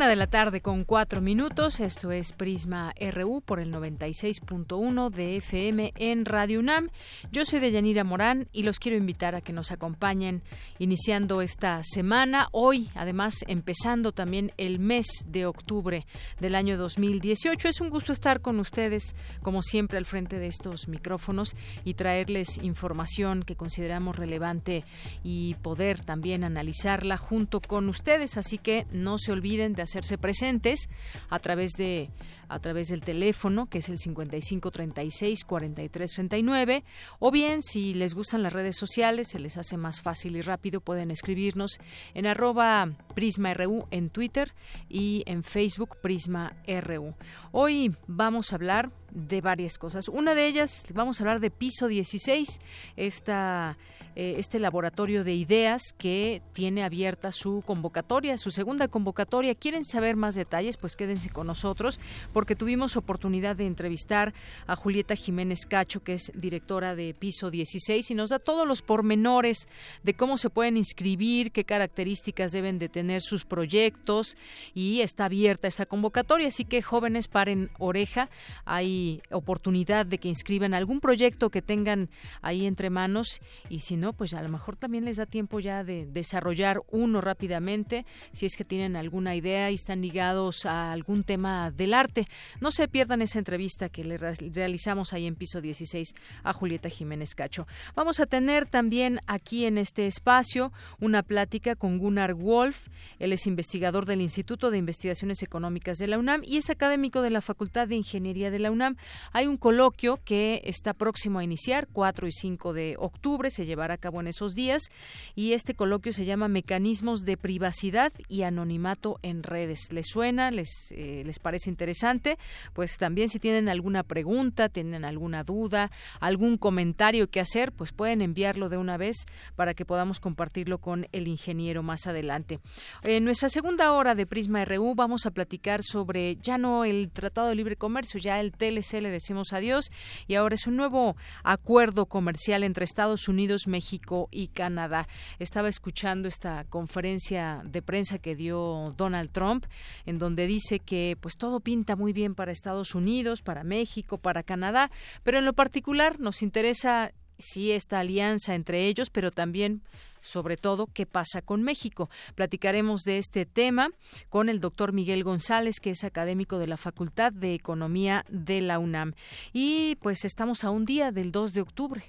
Una de la tarde con cuatro minutos. Esto es Prisma RU por el 96.1 de FM en Radio UNAM. Yo soy Deyanira Morán y los quiero invitar a que nos acompañen iniciando esta semana. Hoy, además, empezando también el mes de octubre del año 2018. Es un gusto estar con ustedes, como siempre, al frente de estos micrófonos y traerles información que consideramos relevante y poder también analizarla junto con ustedes. Así que no se olviden de hacerse presentes a través de a través del teléfono que es el 55 36 43 39 o bien si les gustan las redes sociales se les hace más fácil y rápido pueden escribirnos en arroba Prisma RU en Twitter y en Facebook Prisma RU. Hoy vamos a hablar de varias cosas. Una de ellas, vamos a hablar de Piso 16, esta, eh, este laboratorio de ideas que tiene abierta su convocatoria, su segunda convocatoria. ¿Quieren saber más detalles? Pues quédense con nosotros porque tuvimos oportunidad de entrevistar a Julieta Jiménez Cacho, que es directora de Piso 16, y nos da todos los pormenores de cómo se pueden inscribir, qué características deben de tener sus proyectos y está abierta esta convocatoria. Así que jóvenes paren oreja. Hay oportunidad de que inscriban algún proyecto que tengan ahí entre manos y si no, pues a lo mejor también les da tiempo ya de desarrollar uno rápidamente si es que tienen alguna idea y están ligados a algún tema del arte. No se pierdan esa entrevista que le realizamos ahí en piso 16 a Julieta Jiménez Cacho. Vamos a tener también aquí en este espacio una plática con Gunnar Wolf. Él es investigador del Instituto de Investigaciones Económicas de la UNAM y es académico de la Facultad de Ingeniería de la UNAM. Hay un coloquio que está próximo a iniciar, 4 y 5 de octubre, se llevará a cabo en esos días, y este coloquio se llama Mecanismos de Privacidad y Anonimato en Redes. ¿Les suena? ¿Les, eh, les parece interesante? Pues también si tienen alguna pregunta, tienen alguna duda, algún comentario que hacer, pues pueden enviarlo de una vez para que podamos compartirlo con el ingeniero más adelante. En nuestra segunda hora de Prisma RU vamos a platicar sobre ya no el Tratado de Libre Comercio, ya el Le decimos adiós y ahora es un nuevo acuerdo comercial entre Estados Unidos, México y Canadá. Estaba escuchando esta conferencia de prensa que dio Donald Trump en donde dice que pues todo pinta muy bien para Estados Unidos, para México, para Canadá, pero en lo particular nos interesa sí esta alianza entre ellos, pero también sobre todo qué pasa con México. Platicaremos de este tema con el doctor Miguel González, que es académico de la Facultad de Economía de la UNAM. Y pues estamos a un día del 2 de octubre.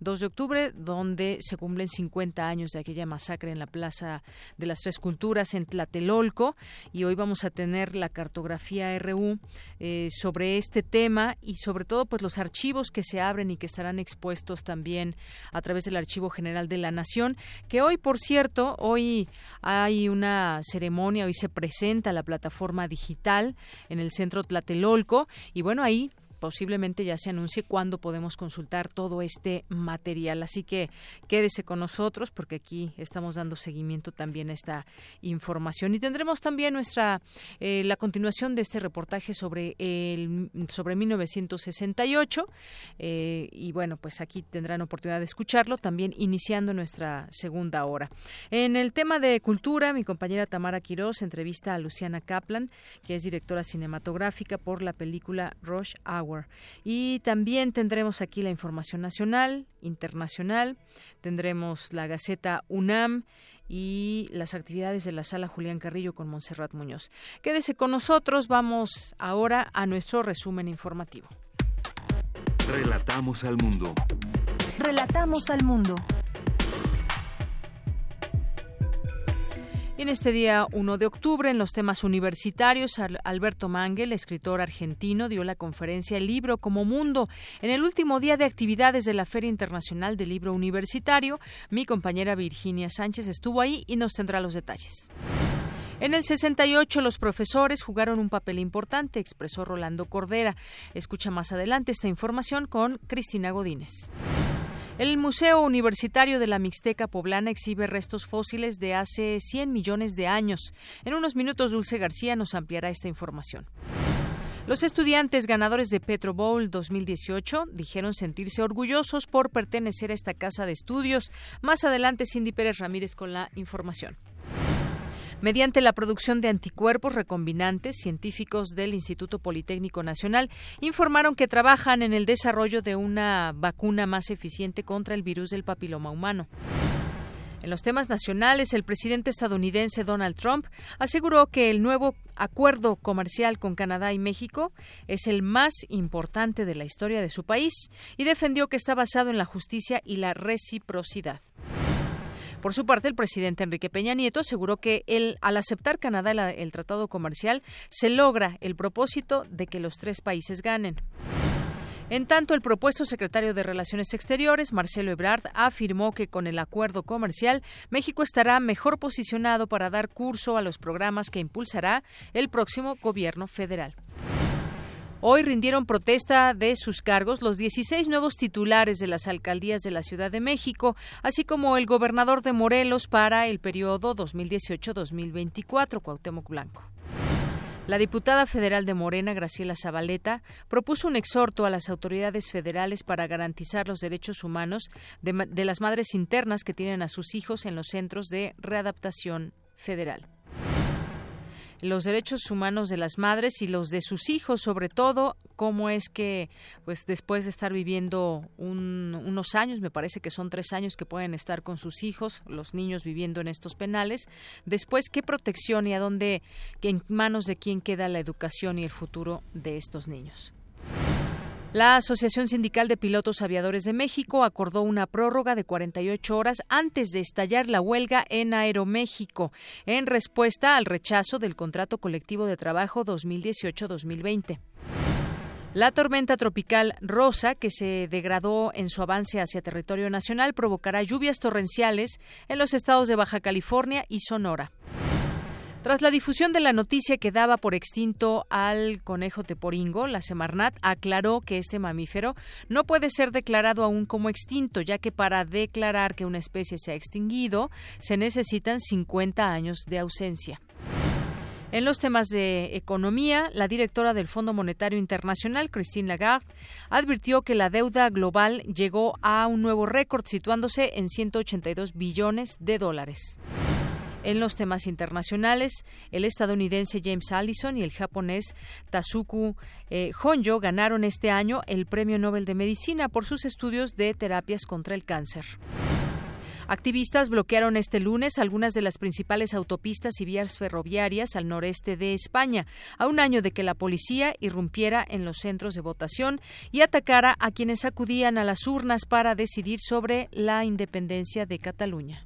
2 de octubre, donde se cumplen 50 años de aquella masacre en la Plaza de las Tres Culturas en Tlatelolco. Y hoy vamos a tener la cartografía RU eh, sobre este tema y sobre todo pues los archivos que se abren y que estarán expuestos también a través del Archivo General de la Nación, que hoy, por cierto, hoy hay una ceremonia, hoy se presenta la plataforma digital en el Centro Tlatelolco y bueno, ahí posiblemente ya se anuncie cuándo podemos consultar todo este material. Así que quédese con nosotros porque aquí estamos dando seguimiento también a esta información y tendremos también nuestra eh, la continuación de este reportaje sobre el sobre 1968 eh, y bueno pues aquí tendrán oportunidad de escucharlo también iniciando nuestra segunda hora. En el tema de cultura mi compañera Tamara Quiroz entrevista a Luciana Kaplan que es directora cinematográfica por la película Rush Hour y también tendremos aquí la información nacional, internacional, tendremos la Gaceta UNAM y las actividades de la sala Julián Carrillo con Montserrat Muñoz. Quédese con nosotros, vamos ahora a nuestro resumen informativo. Relatamos al mundo. Relatamos al mundo. En este día 1 de octubre, en los temas universitarios, Alberto Mangel, escritor argentino, dio la conferencia El libro como mundo. En el último día de actividades de la Feria Internacional del Libro Universitario, mi compañera Virginia Sánchez estuvo ahí y nos tendrá los detalles. En el 68 los profesores jugaron un papel importante, expresó Rolando Cordera. Escucha más adelante esta información con Cristina Godínez. El Museo Universitario de la Mixteca Poblana exhibe restos fósiles de hace 100 millones de años. En unos minutos, Dulce García nos ampliará esta información. Los estudiantes ganadores de Petro Bowl 2018 dijeron sentirse orgullosos por pertenecer a esta casa de estudios. Más adelante, Cindy Pérez Ramírez con la información. Mediante la producción de anticuerpos recombinantes, científicos del Instituto Politécnico Nacional informaron que trabajan en el desarrollo de una vacuna más eficiente contra el virus del papiloma humano. En los temas nacionales, el presidente estadounidense Donald Trump aseguró que el nuevo acuerdo comercial con Canadá y México es el más importante de la historia de su país y defendió que está basado en la justicia y la reciprocidad. Por su parte, el presidente Enrique Peña Nieto aseguró que el, al aceptar Canadá el, tratado comercial se logra el propósito de que los tres países ganen. En tanto, el propuesto secretario de Relaciones Exteriores, Marcelo Ebrard, afirmó que con el acuerdo comercial, México estará mejor posicionado para dar curso a los programas que impulsará el próximo gobierno federal. Hoy rindieron protesta de sus cargos los 16 nuevos titulares de las alcaldías de la Ciudad de México, así como el gobernador de Morelos para el periodo 2018-2024, Cuauhtémoc Blanco. La diputada federal de Morena, Graciela Zabaleta, propuso un exhorto a las autoridades federales para garantizar los derechos humanos de, de las madres internas que tienen a sus hijos en los centros de readaptación federal los derechos humanos de las madres y los de sus hijos, sobre todo, cómo es que, pues después de estar viviendo unos años, me parece que son tres años que pueden estar con sus hijos, los niños viviendo en estos penales, después qué protección y a dónde, en manos de quién queda la educación y el futuro de estos niños. La Asociación Sindical de Pilotos Aviadores de México acordó una prórroga de 48 horas antes de estallar la huelga en Aeroméxico, en respuesta al rechazo del contrato colectivo de trabajo 2018-2020. La tormenta tropical Rosa, que se degradó en su avance hacia territorio nacional, provocará lluvias torrenciales en los estados de Baja California y Sonora. Tras la difusión de la noticia que daba por extinto al conejo teporingo, la Semarnat aclaró que este mamífero no puede ser declarado aún como extinto, ya que para declarar que una especie se ha extinguido se necesitan 50 años de ausencia. En los temas de economía, la directora del Fondo Monetario Internacional, Christine Lagarde, advirtió que la deuda global llegó a un nuevo récord, situándose en 182 billones de dólares. En los temas internacionales, el estadounidense James Allison y el japonés Tazuku eh, Honjo ganaron este año el Premio Nobel de Medicina por sus estudios de terapias contra el cáncer. Activistas bloquearon este lunes algunas de las principales autopistas y vías ferroviarias al noreste de España, a un año de que la policía irrumpiera en los centros de votación y atacara a quienes acudían a las urnas para decidir sobre la independencia de Cataluña.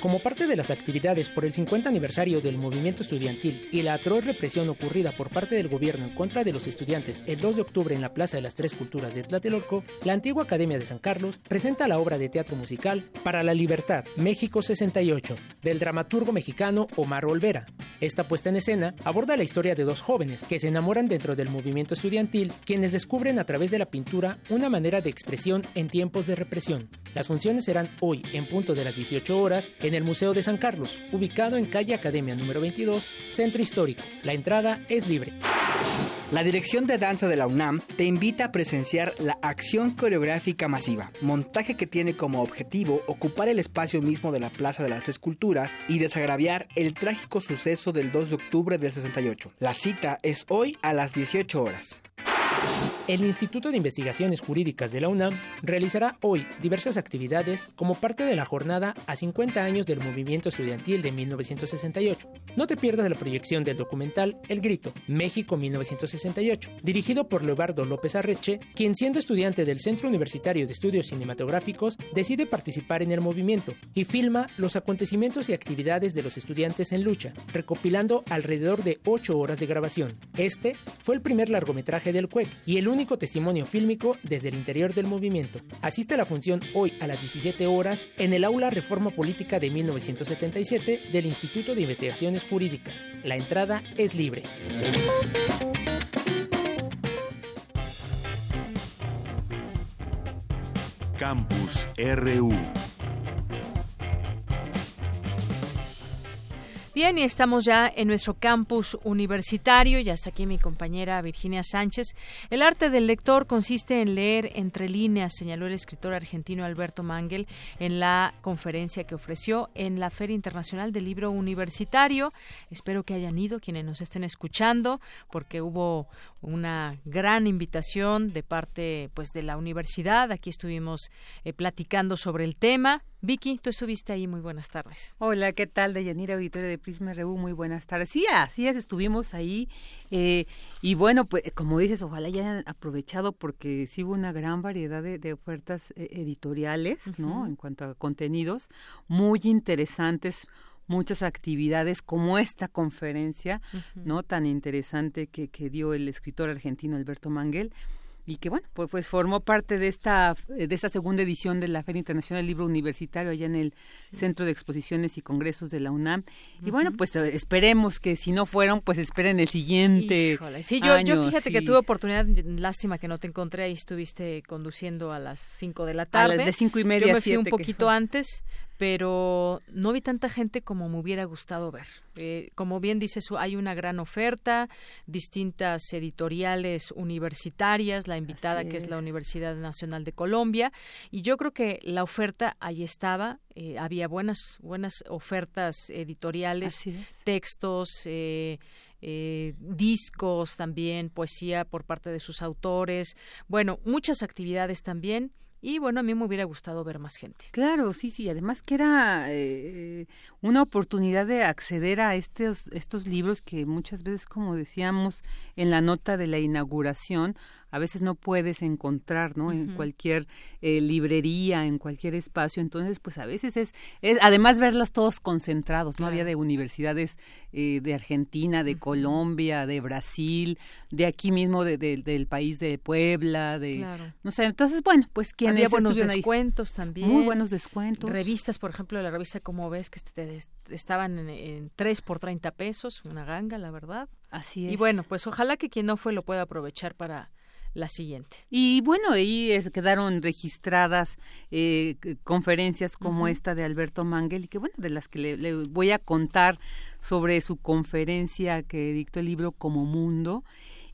Como parte de las actividades por el 50 aniversario del movimiento estudiantil y la atroz represión ocurrida por parte del gobierno en contra de los estudiantes el 2 de octubre en la Plaza de las Tres Culturas de Tlatelolco, la antigua Academia de San Carlos presenta la obra de teatro musical Para la Libertad, México 68, del dramaturgo mexicano Omar Olvera. Esta puesta en escena aborda la historia de dos jóvenes que se enamoran dentro del movimiento estudiantil, quienes descubren a través de la pintura una manera de expresión en tiempos de represión. Las funciones serán hoy en punto de las 18 horas en el Museo de San Carlos, ubicado en calle Academia número 22, Centro Histórico. La entrada es libre. La Dirección de Danza de la UNAM te invita a presenciar la Acción Coreográfica Masiva, montaje que tiene como objetivo ocupar el espacio mismo de la Plaza de las Tres Culturas y desagraviar el trágico suceso del 2 de octubre del 68. La cita es hoy a las 18 horas. El Instituto de Investigaciones Jurídicas de la UNAM realizará hoy diversas actividades como parte de la jornada a 50 años del movimiento estudiantil de 1968. No te pierdas la proyección del documental El Grito, México 1968, dirigido por Leobardo López Arreche, quien siendo estudiante del Centro Universitario de Estudios Cinematográficos decide participar en el movimiento y filma los acontecimientos y actividades de los estudiantes en lucha, recopilando alrededor de 8 horas de grabación. Este fue el primer largometraje del CUEC y el único testimonio fílmico desde el interior del movimiento. Asiste a la función hoy a las 17 horas en el aula Reforma Política de 1977 del Instituto de Investigaciones Jurídicas. La entrada es libre. Campus RU Bien, y estamos ya en nuestro campus universitario, ya está aquí mi compañera Virginia Sánchez. El arte del lector consiste en leer entre líneas, señaló el escritor argentino Alberto Mangel en la conferencia que ofreció en la Feria Internacional del Libro Universitario. Espero que hayan ido quienes nos estén escuchando, porque hubo una gran invitación de parte pues de la universidad. Aquí estuvimos eh, platicando sobre el tema. Vicky, tú estuviste ahí, muy buenas tardes. Hola, ¿qué tal? De Yanira Auditorio de Prisma RU, muy buenas tardes. Sí, así es, estuvimos ahí. Eh, y bueno, pues como dices, ojalá hayan aprovechado porque sí hubo una gran variedad de, ofertas eh, editoriales, ¿no? En cuanto a contenidos muy interesantes, muchas actividades como esta conferencia, ¿no? Tan interesante que, que dio el escritor argentino Alberto Manguel y que bueno pues, pues formó parte de esta de esta segunda edición de la Feria Internacional del Libro Universitario allá en el Centro de Exposiciones y Congresos de la UNAM. Y bueno pues eh, esperemos que si no fueron pues esperen el siguiente sí yo, yo fíjate que tuve oportunidad lástima que no te encontré y estuviste conduciendo a las cinco de la tarde a las de cinco y media yo me fui un poquito antes pero no vi tanta gente como me hubiera gustado ver. Eh, como bien dices, hay una gran oferta, distintas editoriales universitarias, la invitada que es la Universidad Nacional de Colombia, y yo creo que la oferta ahí estaba, eh, había buenas, buenas ofertas editoriales, textos, eh, discos también, poesía por parte de sus autores, bueno, muchas actividades también y bueno, a mí me hubiera gustado ver más gente. Claro, sí, sí. Además que era eh, una oportunidad de acceder a estos, estos libros que muchas veces, como decíamos en la nota de la inauguración, a veces no puedes encontrar, ¿no? En cualquier eh, librería, en cualquier espacio. Entonces, pues a veces es, es además verlas todos concentrados, ¿no? Había de universidades eh, de Argentina, de Colombia, de Brasil, de aquí mismo del país de Puebla, de... No sé, entonces, bueno, pues quienes Había buenos descuentos también. Muy buenos descuentos. Revistas, por ejemplo, la revista Como ves, que estaban en, en 3 por 30 pesos, una ganga, la verdad. Así es. Y bueno, pues ojalá que quien no fue lo pueda aprovechar para la siguiente. Y bueno, ahí quedaron registradas eh, conferencias como esta de Alberto Mangel y que bueno, de las que le, voy a contar sobre su conferencia que dictó el libro Como Mundo.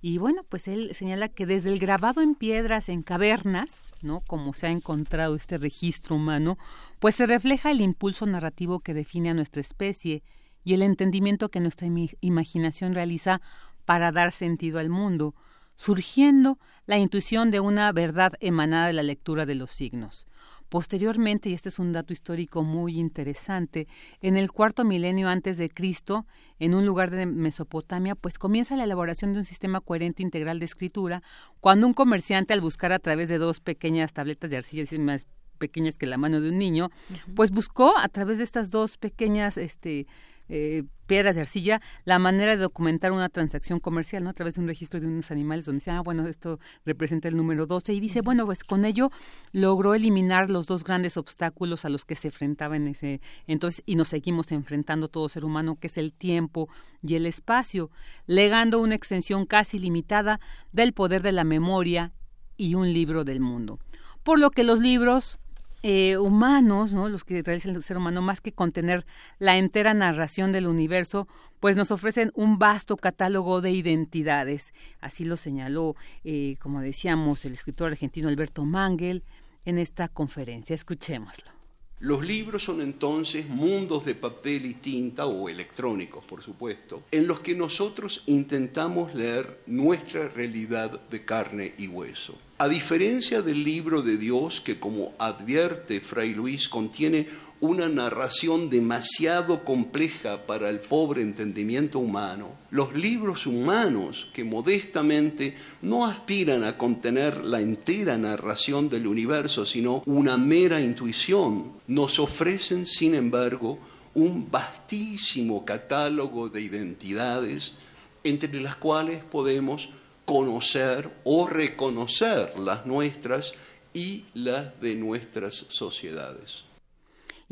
Y bueno, pues él señala que desde el grabado en piedras, en cavernas, ¿no? Como se ha encontrado este registro humano, pues se refleja el impulso narrativo que define a nuestra especie y el entendimiento que nuestra imaginación realiza para dar sentido al mundo surgiendo la intuición de una verdad emanada de la lectura de los signos. Posteriormente, y este es un dato histórico muy interesante, en el cuarto milenio antes de Cristo, en un lugar de Mesopotamia, pues comienza la elaboración de un sistema coherente integral de escritura, cuando un comerciante al buscar a través de dos pequeñas tabletas de arcilla, más pequeñas que la mano de un niño, pues buscó a través de estas dos pequeñas este, eh, piedras de arcilla la manera de documentar una transacción comercial, ¿no? A través de un registro de unos animales donde dice, ah, bueno, esto representa el número 12 y dice, bueno, pues con ello logró eliminar los dos grandes obstáculos a los que se enfrentaba en ese entonces y nos seguimos enfrentando todo ser humano, que es el tiempo y el espacio, legando una extensión casi limitada del poder de la memoria y un libro del mundo. Por lo que los libros eh, humanos, ¿no? los que realizan el ser humano, más que contener la entera narración del universo, pues nos ofrecen un vasto catálogo de identidades. Así lo señaló, eh, como decíamos, el escritor argentino Alberto Mangel en esta conferencia. Escuchémoslo. Los libros son entonces mundos de papel y tinta, o electrónicos por supuesto, en los que nosotros intentamos leer nuestra realidad de carne y hueso. A diferencia del libro de Dios, que como advierte Fray Luis, contiene una narración demasiado compleja para el pobre entendimiento humano, los libros humanos que modestamente no aspiran a contener la entera narración del universo, sino una mera intuición, nos ofrecen, sin embargo, un vastísimo catálogo de identidades entre las cuales podemos conocer o reconocer las nuestras y las de nuestras sociedades.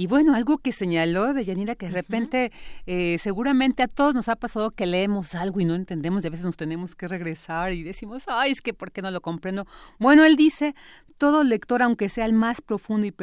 Y bueno, algo que señaló de Yanira, que de repente eh, seguramente a todos nos ha pasado que leemos algo y no entendemos y a veces nos tenemos que regresar y decimos, ay, es que ¿por qué no lo comprendo? Bueno, él dice, todo lector, aunque sea el más profundo y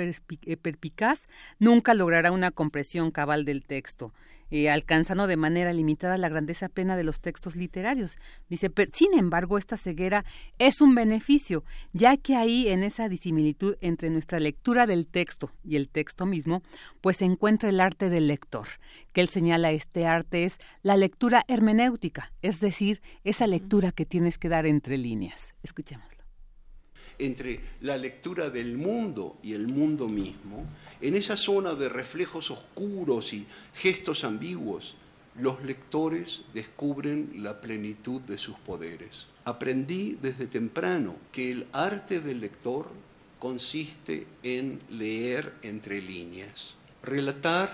eh, perpicaz, nunca logrará una compresión cabal del texto. Eh, alcanzando de manera limitada la grandeza plena de los textos literarios. Dice, sin embargo, esta ceguera es un beneficio, ya que ahí en esa disimilitud entre nuestra lectura del texto y el texto mismo, pues se encuentra el arte del lector, que él señala este arte es la lectura hermenéutica, es decir, esa lectura que tienes que dar entre líneas. Escuchémoslo. Entre la lectura del mundo y el mundo mismo, en esa zona de reflejos oscuros y gestos ambiguos, los lectores descubren la plenitud de sus poderes. Aprendí desde temprano que el arte del lector consiste en leer entre líneas. Relatar,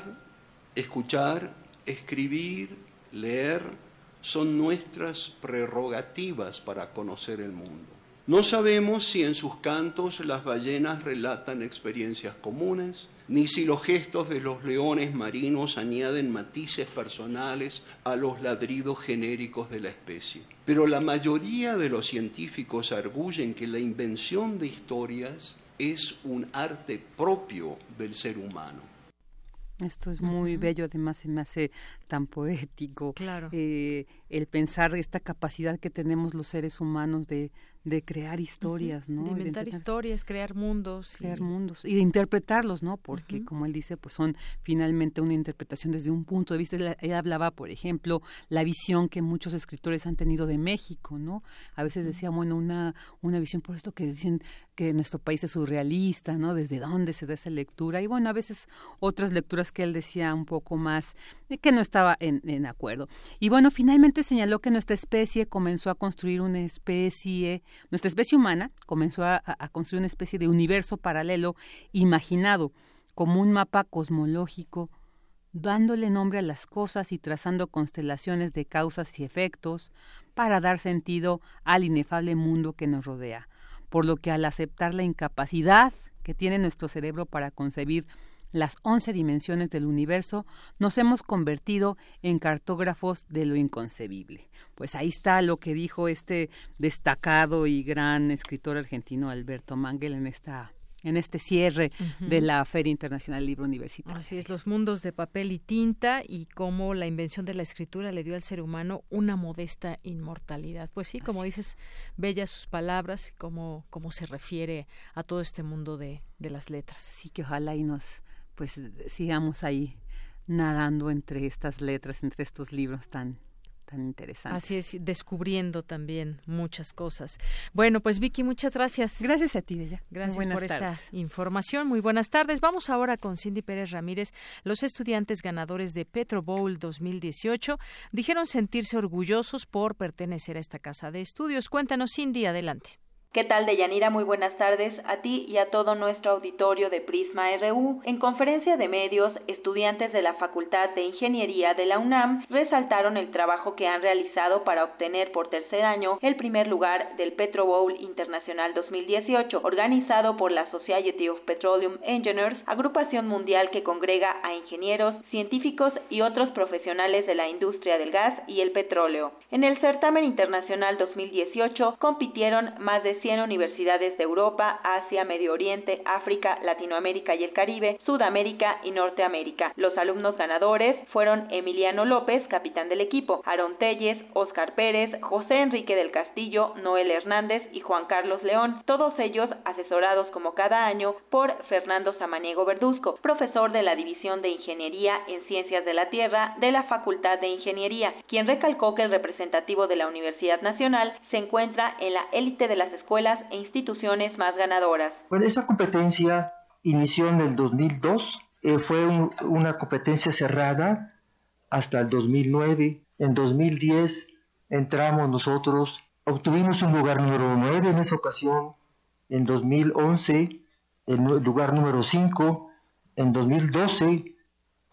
escuchar, escribir, leer son nuestras prerrogativas para conocer el mundo. No sabemos si en sus cantos las ballenas relatan experiencias comunes, ni si los gestos de los leones marinos añaden matices personales a los ladridos genéricos de la especie. Pero la mayoría de los científicos arguyen que la invención de historias es un arte propio del ser humano. Esto es muy bello, además se me hace tan poético. Claro. Eh, el pensar esta capacidad que tenemos los seres humanos de, de crear historias, ¿no? De inventar historias, crear mundos. Crear mundos y de interpretarlos, ¿no? Porque, como él dice, pues son finalmente una interpretación desde un punto de vista. Él hablaba, por ejemplo, la visión que muchos escritores han tenido de México, ¿no? A veces decía, bueno, una, una visión por esto que dicen que nuestro país es surrealista, ¿no? Desde dónde se da esa lectura. Y bueno, a veces otras lecturas que él decía un poco más, que no estaba en, acuerdo. Y bueno, finalmente señaló que nuestra especie comenzó a construir una especie nuestra especie humana comenzó a, construir una especie de universo paralelo imaginado como un mapa cosmológico, dándole nombre a las cosas y trazando constelaciones de causas y efectos para dar sentido al inefable mundo que nos rodea. Por lo que al aceptar la incapacidad que tiene nuestro cerebro para concebir las once dimensiones del universo, nos hemos convertido en cartógrafos de lo inconcebible. Pues ahí está lo que dijo este destacado y gran escritor argentino Alberto Mangel en esta en este cierre de la Feria Internacional del Libro Universitario. Así es, los mundos de papel y tinta y cómo la invención de la escritura le dio al ser humano una modesta inmortalidad. Pues sí, como dices, bellas sus palabras, cómo, cómo se refiere a todo este mundo de, de las letras. Sí, que ojalá y nos pues sigamos ahí nadando entre estas letras, entre estos libros tan tan interesantes. Así es, descubriendo también muchas cosas. Bueno, pues Vicky, muchas gracias. Gracias a ti, Deya. Gracias por esta información. Muy buenas tardes. Vamos ahora con Cindy Pérez Ramírez. Los estudiantes ganadores de Petro Bowl 2018 dijeron sentirse orgullosos por pertenecer a esta casa de estudios. Cuéntanos, Cindy, adelante. ¿Qué tal, Deyanira? Muy buenas tardes a ti y a todo nuestro auditorio de Prisma RU. En conferencia de medios, estudiantes de la Facultad de Ingeniería de la UNAM resaltaron el trabajo que han realizado para obtener por tercer año el primer lugar del Petro Bowl Internacional 2018, organizado por la Society of Petroleum Engineers, agrupación mundial que congrega a ingenieros, científicos y otros profesionales de la industria del gas y el petróleo. En el certamen internacional 2018 compitieron más de 100 universidades de Europa, Asia, Medio Oriente, África, Latinoamérica y el Caribe, Sudamérica y Norteamérica. Los alumnos ganadores fueron Emiliano López, capitán del equipo, Aaron Telles, Oscar Pérez, José Enrique del Castillo, Noel Hernández y Juan Carlos León, todos ellos asesorados como cada año por Fernando Samaniego Verduzco, profesor de la División de Ingeniería en Ciencias de la Tierra de la Facultad de Ingeniería, quien recalcó que el representativo de la Universidad Nacional se encuentra en la élite de las escuelas e instituciones más ganadoras. Bueno, esa competencia inició en el 2002, eh, fue una competencia cerrada hasta el 2009. En 2010 entramos nosotros, obtuvimos un lugar número 9 en esa ocasión, en 2011 el lugar número 5, en 2012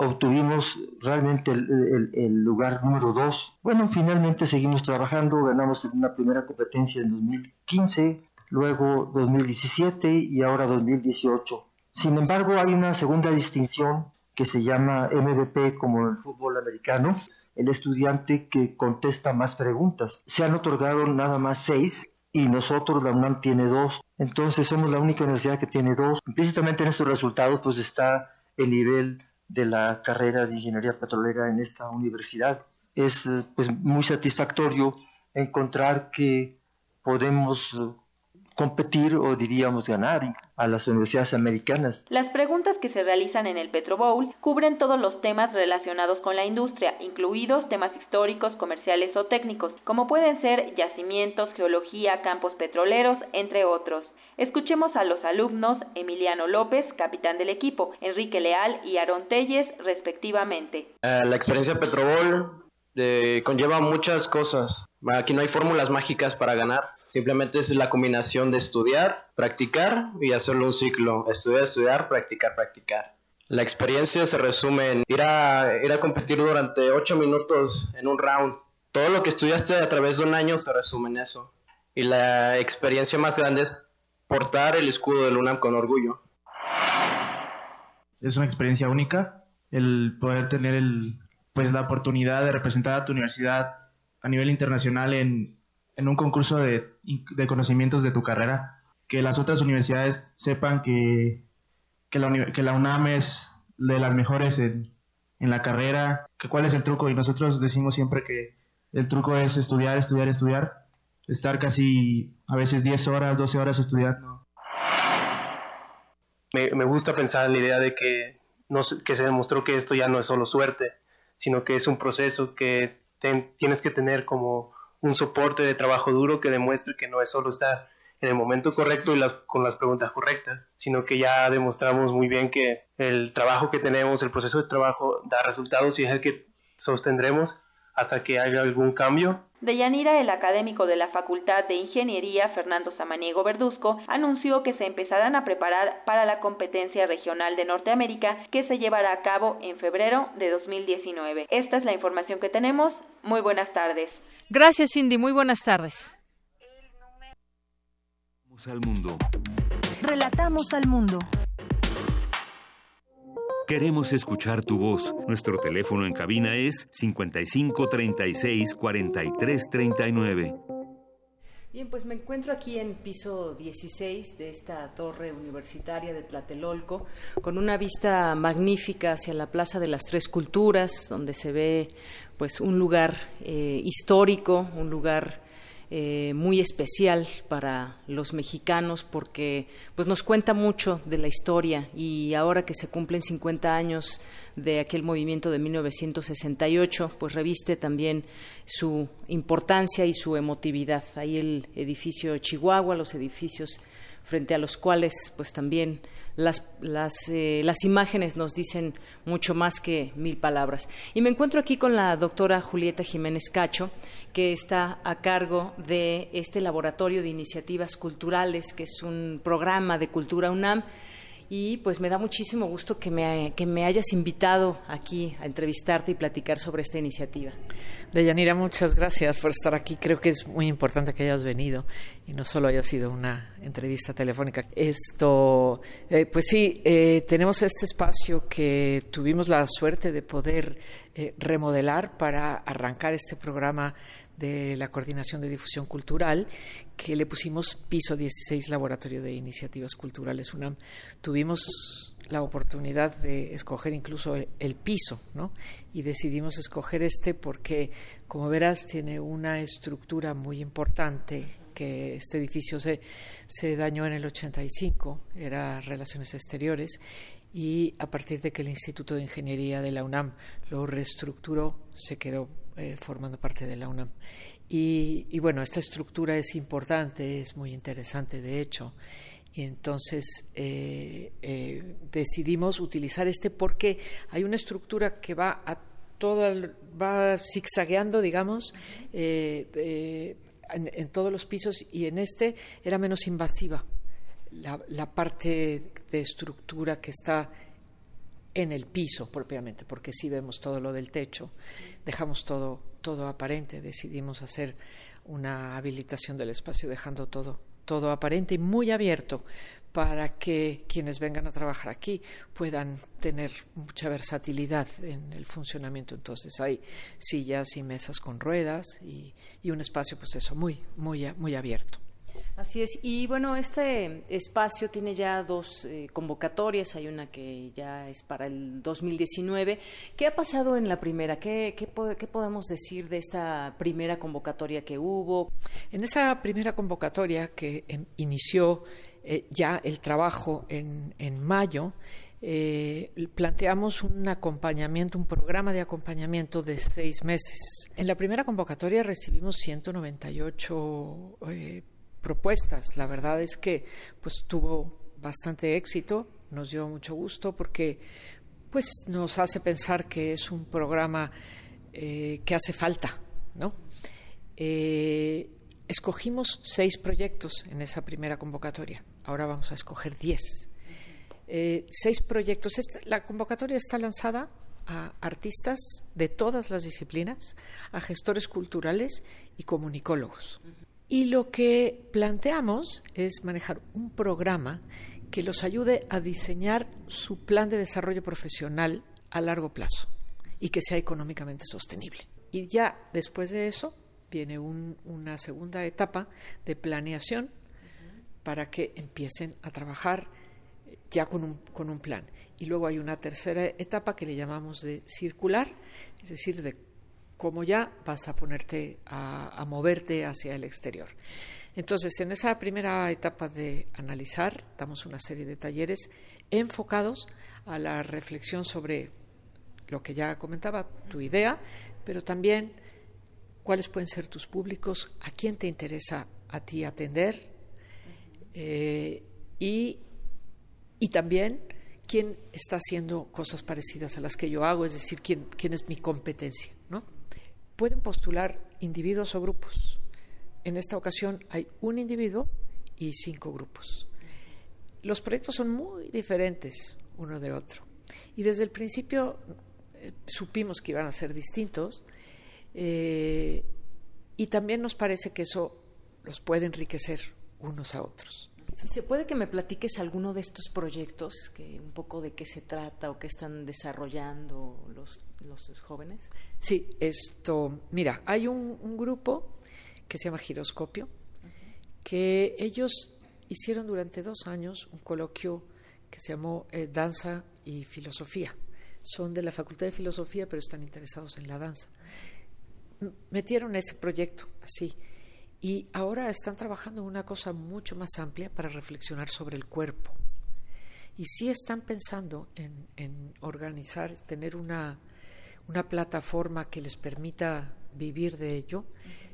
obtuvimos realmente el, lugar número 2. Bueno, finalmente seguimos trabajando, ganamos en una primera competencia en 2015, luego 2017 y ahora 2018. Sin embargo, hay una segunda distinción que se llama MVP como en el fútbol americano, el estudiante que contesta más preguntas. Se han otorgado nada más seis y nosotros, la UNAM tiene dos. Entonces somos la única universidad que tiene dos. Implícitamente en estos resultados pues está el nivel de la carrera de ingeniería petrolera en esta universidad. Es pues muy satisfactorio encontrar que podemos competir o diríamos ganar a las universidades americanas. Las preguntas que se realizan en el Petro Bowl cubren todos los temas relacionados con la industria, incluidos temas históricos, comerciales o técnicos, como pueden ser yacimientos, geología, campos petroleros, entre otros. Escuchemos a los alumnos Emiliano López, capitán del equipo, Enrique Leal y Aaron Telles, respectivamente. Eh, la experiencia Petrobol eh, conlleva muchas cosas. Aquí no hay fórmulas mágicas para ganar. Simplemente es la combinación de estudiar, practicar y hacerlo un ciclo. Estudiar, estudiar, practicar, practicar. La experiencia se resume en ir a, ir a competir durante ocho minutos en un round. Todo lo que estudiaste a través de un año se resume en eso. Y la experiencia más grande es portar el escudo del UNAM con orgullo. Es una experiencia única el poder tener el, pues, la oportunidad de representar a tu universidad a nivel internacional en, en un concurso de, de, conocimientos de tu carrera, que las otras universidades sepan que, que, la, que la UNAM es de las mejores en, en la carrera, que cuál es el truco. Y nosotros decimos siempre que el truco es estudiar, estudiar, estudiar, estar casi a veces 10 horas, 12 horas estudiando. Me, me gusta pensar en la idea de que, no, que se demostró que esto ya no es solo suerte, sino que es un proceso que tienes que tener como un soporte de trabajo duro que demuestre que no es solo estar en el momento correcto y las, con las preguntas correctas, sino que ya demostramos muy bien que el trabajo que tenemos, el proceso de trabajo da resultados y es el que sostendremos hasta que haya algún cambio. De Yanira, el académico de la Facultad de Ingeniería, Fernando Samaniego Verduzco, anunció que se empezarán a preparar para la competencia regional de Norteamérica que se llevará a cabo en febrero de 2019. Esta es la información que tenemos. Muy buenas tardes. Gracias, Cindy. Muy buenas tardes. Al mundo. Relatamos al mundo. Queremos escuchar tu voz. Nuestro teléfono en cabina es 55 36 43 39. Bien, pues me encuentro aquí en piso 16 de esta torre universitaria de Tlatelolco, con una vista magnífica hacia la Plaza de las Tres Culturas, donde se ve pues un lugar eh, histórico, un lugar eh, muy especial para los mexicanos porque pues nos cuenta mucho de la historia y ahora que se cumplen 50 años de aquel movimiento de 1968 pues reviste también su importancia y su emotividad. Ahí el edificio Chihuahua los edificios frente a los cuales pues también las, las, eh, las, imágenes nos dicen mucho más que mil palabras. Y me encuentro aquí con la doctora Julieta Jiménez Cacho, que está a cargo de este laboratorio de iniciativas culturales, que es un programa de Cultura UNAM y pues me da muchísimo gusto que me, que me hayas invitado aquí a entrevistarte y platicar sobre esta iniciativa. Deyanira, muchas gracias por estar aquí. Creo que es muy importante que hayas venido y no solo haya sido una entrevista telefónica. Esto, eh, pues sí, eh, tenemos este espacio que tuvimos la suerte de poder eh, remodelar para arrancar este programa de la Coordinación de Difusión Cultural, que le pusimos piso 16 Laboratorio de Iniciativas Culturales UNAM. Tuvimos la oportunidad de escoger incluso el, piso, ¿no? Y decidimos escoger este porque, como verás, tiene una estructura muy importante que este edificio se, se dañó en el 85, era Relaciones Exteriores, y a partir de que el Instituto de Ingeniería de la UNAM lo reestructuró, se quedó eh, formando parte de la UNAM. Y, bueno, esta estructura es importante, es muy interesante, de hecho. Y entonces eh, eh, decidimos utilizar este porque hay una estructura que va a toda, va zigzagueando, digamos, en, todos los pisos y en este era menos invasiva la, la parte de estructura que está en el piso propiamente, porque si vemos todo lo del techo, dejamos todo, todo aparente, decidimos hacer una habilitación del espacio dejando todo, todo aparente y muy abierto para que quienes vengan a trabajar aquí puedan tener mucha versatilidad en el funcionamiento. Entonces hay sillas y mesas con ruedas y, y un espacio, pues eso, muy, muy, muy abierto. Así es. Y bueno, este espacio tiene ya dos eh, convocatorias. Hay una que ya es para el 2019. ¿Qué ha pasado en la primera? ¿Qué, qué, podemos decir de esta primera convocatoria que hubo? En esa primera convocatoria que em, inició eh, ya el trabajo en, en mayo, eh, planteamos un acompañamiento, un programa de acompañamiento de seis meses. En la primera convocatoria recibimos 198 eh, propuestas. La verdad es que pues tuvo bastante éxito, nos dio mucho gusto porque pues nos hace pensar que es un programa eh, que hace falta, ¿no? Eh, escogimos seis proyectos en esa primera convocatoria. Ahora vamos a escoger diez. Eh, seis proyectos. la convocatoria está lanzada a artistas de todas las disciplinas, a gestores culturales y comunicólogos. Y lo que planteamos es manejar un programa que los ayude a diseñar su plan de desarrollo profesional a largo plazo y que sea económicamente sostenible. Y ya después de eso viene una segunda etapa de planeación para que empiecen a trabajar ya con un, con un plan. Y luego hay una tercera etapa que le llamamos de circular, es decir, de como ya vas a ponerte a, moverte hacia el exterior. Entonces, en esa primera etapa de analizar, damos una serie de talleres enfocados a la reflexión sobre lo que ya comentaba, tu idea, pero también cuáles pueden ser tus públicos, a quién te interesa a ti atender eh, y, también quién está haciendo cosas parecidas a las que yo hago, es decir, quién, quién es mi competencia, ¿no? Pueden postular individuos o grupos. En esta ocasión hay un individuo y cinco grupos. Los proyectos son muy diferentes uno de otro. Y desde el principio eh, supimos que iban a ser distintos eh, y también nos parece que eso los puede enriquecer unos a otros. Si se puede que me platiques alguno de estos proyectos, que un poco de qué se trata o qué están desarrollando los los jóvenes? Sí, esto, mira, hay un, grupo que se llama Giroscopio, que ellos hicieron durante dos años un coloquio que se llamó eh, Danza y Filosofía. Son de la Facultad de Filosofía, pero están interesados en la danza. Metieron ese proyecto así. Y ahora están trabajando en una cosa mucho más amplia para reflexionar sobre el cuerpo. Y sí están pensando en, en organizar, tener una, una plataforma que les permita vivir de ello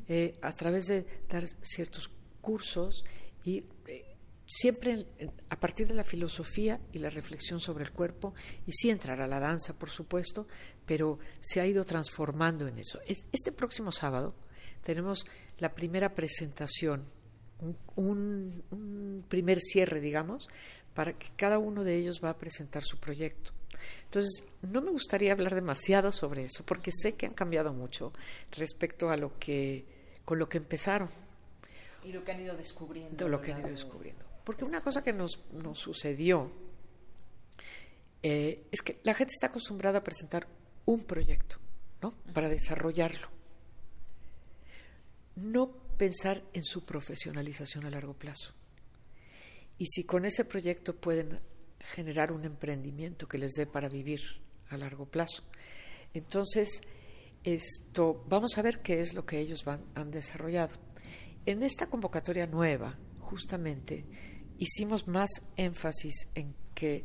eh, a través de dar ciertos cursos y eh, siempre a partir de la filosofía y la reflexión sobre el cuerpo y sí entrará la danza por supuesto pero se ha ido transformando en eso. Este próximo sábado tenemos la primera presentación un primer cierre digamos para que cada uno de ellos va a presentar su proyecto entonces, no me gustaría hablar demasiado sobre eso, porque sé que han cambiado mucho respecto a lo que, con lo que empezaron. Y lo que han ido descubriendo. lo que han ido descubriendo. Porque una cosa que nos, sucedió eh, es que la gente está acostumbrada a presentar un proyecto, ¿no? Para desarrollarlo. no pensar en su profesionalización a largo plazo. Y si con ese proyecto pueden generar un emprendimiento que les dé para vivir a largo plazo. Entonces, esto, vamos a ver qué es lo que ellos van, han desarrollado. En esta convocatoria nueva, justamente, hicimos más énfasis en que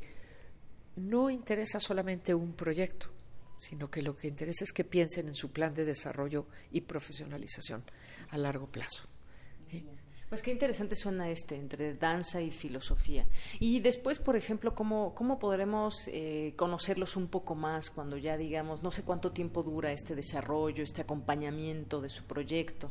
no interesa solamente un proyecto, sino que lo que interesa es que piensen en su plan de desarrollo y profesionalización a largo plazo. Pues qué interesante suena este, entre danza y filosofía. Y después, por ejemplo, ¿cómo, cómo podremos eh, conocerlos un poco más cuando ya, digamos, no sé cuánto tiempo dura este desarrollo, este acompañamiento de su proyecto?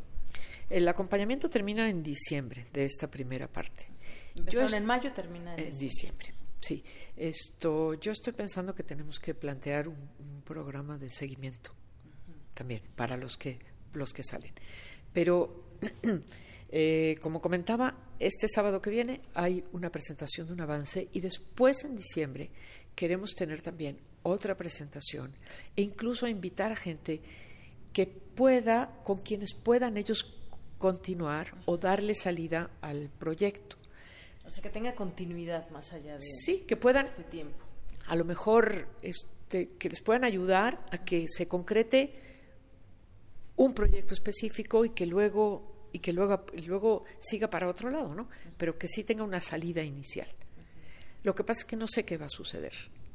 El acompañamiento termina en diciembre de esta primera parte. Empezaron en mayo, termina en diciembre. Sí, esto, yo estoy pensando que tenemos que plantear un, programa de seguimiento también para los que los que salen. Pero Eh, como comentaba, este sábado que viene hay una presentación de un avance y después en diciembre queremos tener también otra presentación e incluso invitar a gente que pueda, con quienes puedan ellos continuar o darle salida al proyecto. O sea, que tenga continuidad más allá de sí, que puedan este tiempo. A lo mejor este, que les puedan ayudar a que se concrete un proyecto específico y que luego y que luego, luego siga para otro lado, ¿no? Pero que sí tenga una salida inicial. Lo que pasa es que no sé qué va a suceder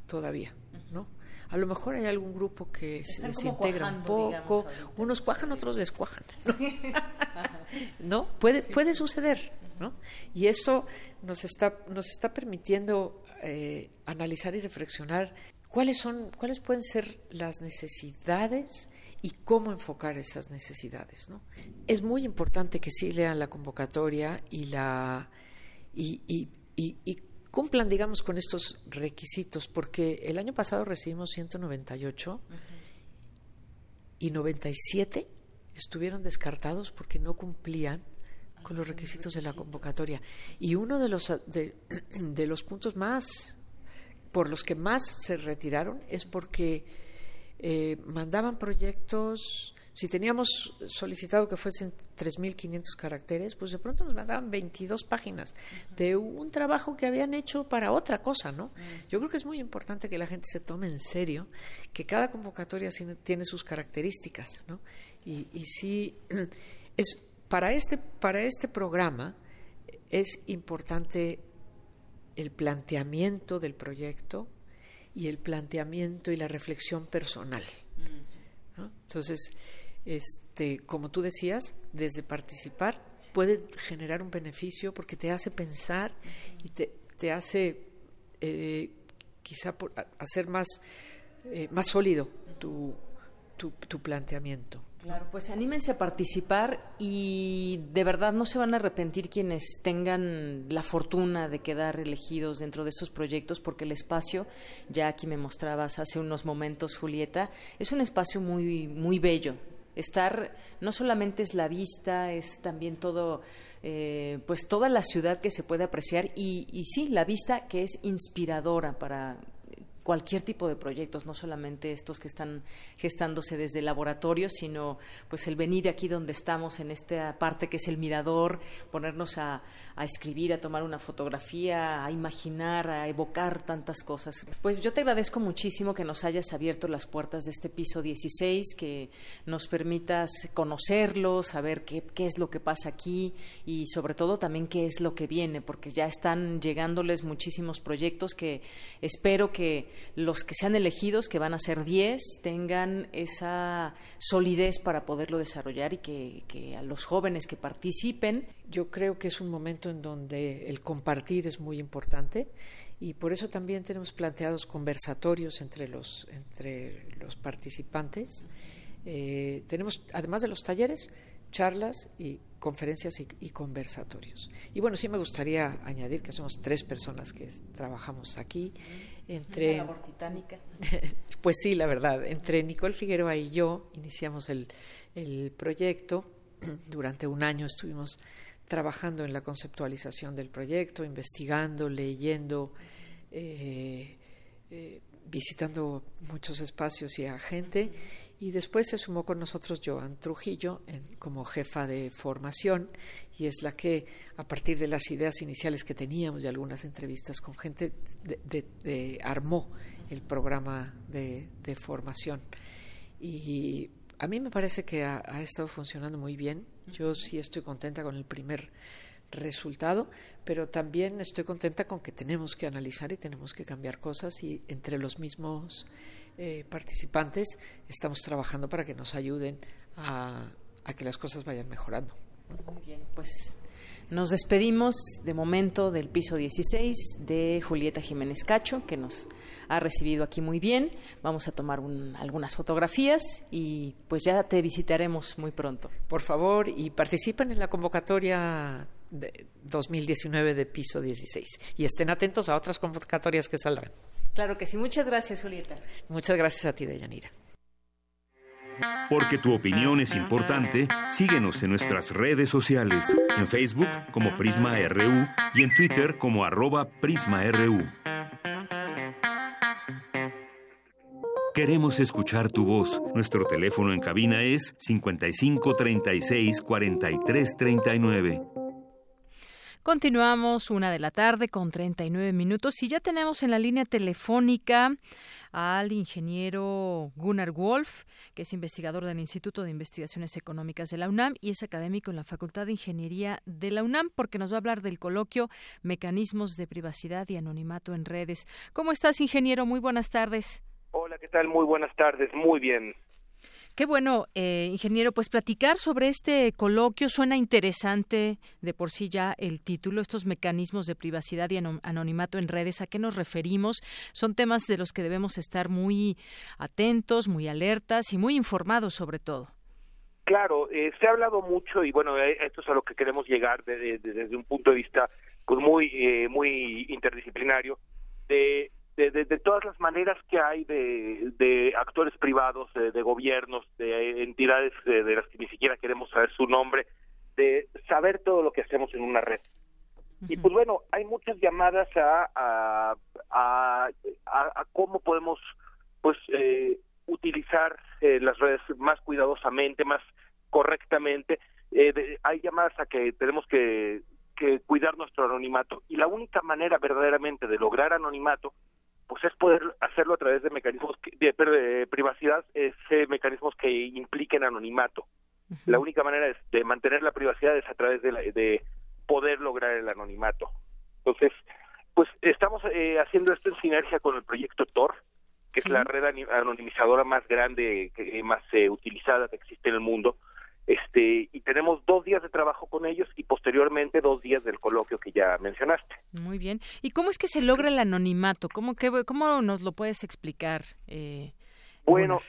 todavía, ¿no? A lo mejor hay algún grupo que se desintegra un poco, unos cuajan, otros descuajan, ¿no? Puede, puede suceder, ¿no? Y eso nos está, nos está permitiendo eh, analizar y reflexionar cuáles son, cuáles pueden ser las necesidades y cómo enfocar esas necesidades. ¿no? Es muy importante que sí lean la convocatoria y, la, y, y, y, cumplan, digamos, con estos requisitos, porque el año pasado recibimos 198 y 97 estuvieron descartados porque no cumplían con los requisitos de la convocatoria. Y uno de los, de, de los puntos más por los que más se retiraron es porque eh, mandaban proyectos, si teníamos solicitado que fuesen 3.500 caracteres, pues de pronto nos mandaban 22 páginas de un trabajo que habían hecho para otra cosa, ¿no? Yo creo que es muy importante que la gente se tome en serio que cada convocatoria tiene sus características, ¿no? Y, y sí, es, para, este, para este programa es importante el planteamiento del proyecto, y el planteamiento y la reflexión personal. Entonces, este, como tú decías, desde participar puede generar un beneficio porque te hace pensar y te, te hace eh, quizá hacer más, eh, más sólido tu, tu, tu planteamiento. Claro, pues anímense a participar y de verdad no se van a arrepentir quienes tengan la fortuna de quedar elegidos dentro de estos proyectos porque el espacio, ya aquí me mostrabas hace unos momentos Julieta, es un espacio muy muy bello. Estar no solamente es la vista, es también todo eh, pues toda la ciudad que se puede apreciar y, y sí, la vista que es inspiradora para cualquier tipo de proyectos, no solamente estos que están gestándose desde laboratorios, sino pues el venir aquí donde estamos, en esta parte que es el mirador, ponernos a, a escribir, a tomar una fotografía, a imaginar, a evocar tantas cosas. Pues yo te agradezco muchísimo que nos hayas abierto las puertas de este piso 16, que nos permitas conocerlo, saber qué, qué es lo que pasa aquí y sobre todo también qué es lo que viene, porque ya están llegándoles muchísimos proyectos que espero que los que sean elegidos, que van a ser 10, tengan esa solidez para poderlo desarrollar y que, a los jóvenes que participen. Yo creo que es un momento en donde el compartir es muy importante y por eso también tenemos planteados conversatorios entre los, entre los participantes. Eh, tenemos, además de los talleres, charlas y conferencias y, conversatorios. Y bueno, sí me gustaría añadir que somos tres personas que trabajamos aquí. Entre, labor titánica. pues sí, la verdad. Entre Nicole Figueroa y yo iniciamos el, proyecto. Durante un año estuvimos trabajando en la conceptualización del proyecto, investigando, leyendo, eh, eh, visitando muchos espacios y a gente Y después se sumó con nosotros Joan Trujillo como jefa de formación y es la que, a partir de las ideas iniciales que teníamos y algunas entrevistas con gente, armó el programa de, formación. Y a mí me parece que ha, ha, estado funcionando muy bien. Yo sí estoy contenta con el primer resultado, pero también estoy contenta con que tenemos que analizar y tenemos que cambiar cosas y entre los mismos eh, participantes estamos trabajando para que nos ayuden a, que las cosas vayan mejorando. Muy bien, pues nos despedimos de momento del piso 16 de Julieta Jiménez Cacho, que nos ha recibido aquí muy bien. Vamos a tomar algunas fotografías y pues ya te visitaremos muy pronto. Por favor, y participen en la convocatoria de 2019 de piso 16 y estén atentos a otras convocatorias que saldrán. Claro que sí. Muchas gracias, Julieta. Muchas gracias a ti, Deyanira. Porque tu opinión es importante, síguenos en nuestras redes sociales, en Facebook como Prisma RU y en Twitter como arroba PrismaRU. Queremos escuchar tu voz. Nuestro teléfono en cabina es 55 36 43 39. Continuamos una de la tarde con 39 minutos y ya tenemos en la línea telefónica al ingeniero Gunnar Wolf, que es investigador del Instituto de Investigaciones Económicas de la UNAM y es académico en la Facultad de Ingeniería de la UNAM, porque nos va a hablar del coloquio Mecanismos de Privacidad y Anonimato en Redes. ¿Cómo estás, ingeniero? Muy buenas tardes. Hola, ¿qué tal? Muy buenas tardes. Muy bien. Qué bueno, eh, ingeniero, pues platicar sobre este coloquio suena interesante de por sí ya el título, estos mecanismos de privacidad y anonimato en redes, ¿a qué nos referimos? Son temas de los que debemos estar muy atentos, muy alertas y muy informados sobre todo. Claro, eh, se ha hablado mucho y bueno, eh, esto es a lo que queremos llegar desde un punto de vista pues muy muy interdisciplinario de de, todas las maneras que hay de, de actores privados, de, gobiernos, de entidades de, las que ni siquiera queremos saber su nombre, de saber todo lo que hacemos en una red. Y pues bueno, hay muchas llamadas a, a, a, cómo podemos pues eh, utilizar eh, las redes más cuidadosamente, más correctamente. Eh, hay llamadas a que tenemos que, que cuidar nuestro anonimato y la única manera verdaderamente de lograr anonimato pues es poder hacerlo a través de mecanismos de, privacidad, es mecanismos que impliquen anonimato. La única manera de mantener la privacidad es a través de, de poder lograr el anonimato. Entonces, pues estamos eh, haciendo esto en sinergia con el proyecto Tor, que es la red anonimizadora más grande, que, más eh, utilizada que existe en el mundo, este y tenemos dos días de trabajo con ellos y posteriormente dos días del coloquio que ya mencionaste. Muy bien. ¿Y cómo es que se logra el anonimato? ¿Cómo, que, cómo nos lo puedes explicar? Eh, bueno,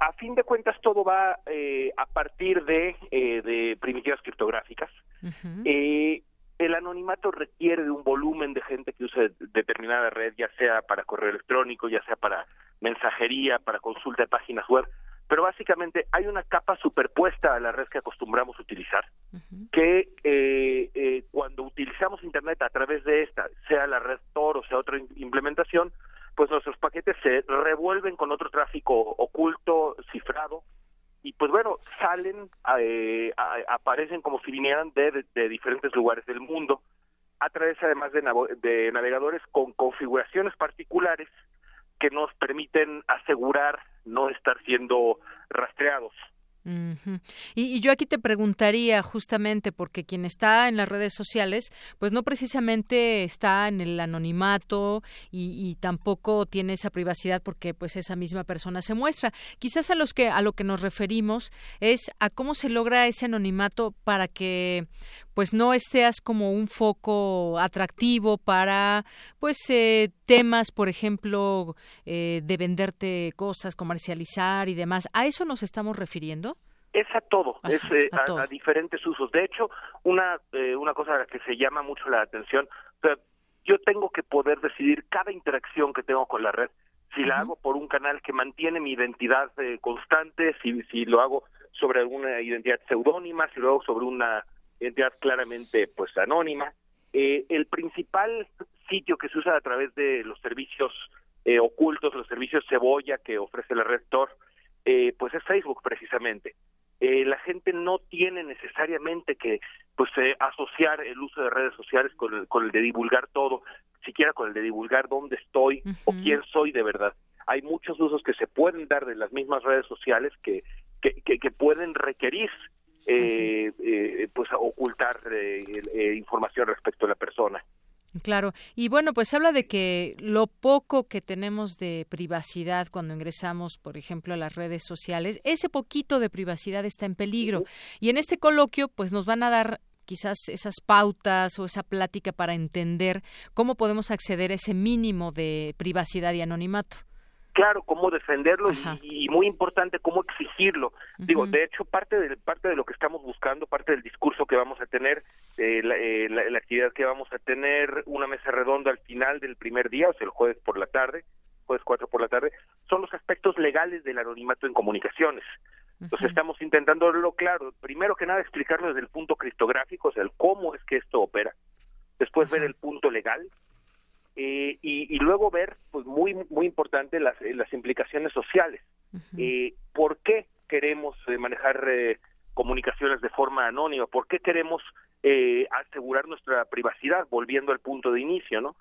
a fin de cuentas todo va eh, a partir de, eh, de primitivas criptográficas. eh, el anonimato requiere de un volumen de gente que use determinada red, ya sea para correo electrónico, ya sea para mensajería, para consulta de páginas web pero básicamente hay una capa superpuesta a la red que acostumbramos utilizar, que eh, eh, cuando utilizamos Internet a través de esta, sea la red Tor o sea otra implementación, pues nuestros paquetes se revuelven con otro tráfico oculto, cifrado, y pues bueno, salen, eh, aparecen como si vinieran de, de, diferentes lugares del mundo, a través además de, de navegadores con configuraciones particulares que nos permiten asegurar no estar siendo rastreados. Y, yo aquí te preguntaría justamente porque quien está en las redes sociales, pues no precisamente está en el anonimato y, tampoco tiene esa privacidad porque pues esa misma persona se muestra. Quizás a los que a lo que nos referimos es a cómo se logra ese anonimato para que pues no estés como un foco atractivo para pues eh, temas por ejemplo eh, de venderte cosas comercializar y demás. A eso nos estamos refiriendo es a todo, es eh, a, diferentes usos. De hecho, una una cosa que se llama mucho la atención, yo tengo que poder decidir cada interacción que tengo con la red, si la hago por un canal que mantiene mi identidad constante, si si lo hago sobre alguna identidad seudónima, si lo hago sobre una entidad claramente pues anónima. Eh, el principal sitio que se usa a través de los servicios eh, ocultos, los servicios cebolla que ofrece la Red Tor, eh, pues es Facebook precisamente. Eh, la gente no tiene necesariamente que pues eh, asociar el uso de redes sociales con el, con el de divulgar todo, siquiera con el de divulgar dónde estoy o quién soy de verdad. Hay muchos usos que se pueden dar de las mismas redes sociales que, que, que, pueden requerir eh, eh, pues ocultar eh, información respecto a la persona. Claro, y bueno, pues se habla de que lo poco que tenemos de privacidad cuando ingresamos, por ejemplo, a las redes sociales, ese poquito de privacidad está en peligro. Y en este coloquio, pues nos van a dar quizás esas pautas o esa plática para entender cómo podemos acceder a ese mínimo de privacidad y anonimato claro cómo defenderlo y, muy importante cómo exigirlo. Digo, de hecho, parte de, parte de lo que estamos buscando, parte del discurso que vamos a tener, eh, eh, la, actividad que vamos a tener, una mesa redonda al final del primer día, o sea, el jueves por la tarde, jueves 4 por la tarde, son los aspectos legales del anonimato en comunicaciones. Entonces estamos intentando lo claro, primero que nada explicarlo desde el punto criptográfico, o sea, el cómo es que esto opera, después ver el punto legal, eh, y, luego ver, pues muy muy importante, las, eh, las implicaciones sociales. eh, ¿Por qué queremos eh, manejar comunicaciones de forma anónima? ¿Por qué queremos asegurar nuestra privacidad? Volviendo al punto de inicio, ¿no?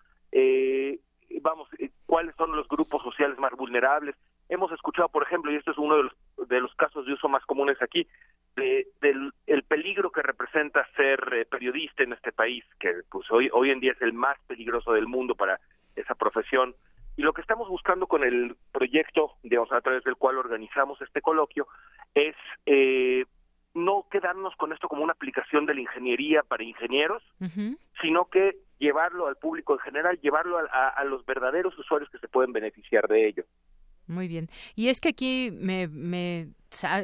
vamos, ¿cuáles son los grupos sociales más vulnerables? Hemos escuchado, por ejemplo, y esto es uno de los, de los casos de uso más comunes aquí, del el peligro que representa ser eh, periodista en este país, que pues hoy, hoy en día es el más peligroso del mundo para esa profesión. Y lo que estamos buscando con el proyecto, digamos, a través del cual organizamos este coloquio, es eh, no quedarnos con esto como una aplicación de la ingeniería para ingenieros, sino que llevarlo al público en general, llevarlo a, a, los verdaderos usuarios que se pueden beneficiar de ello. Muy bien. Y es que aquí me, me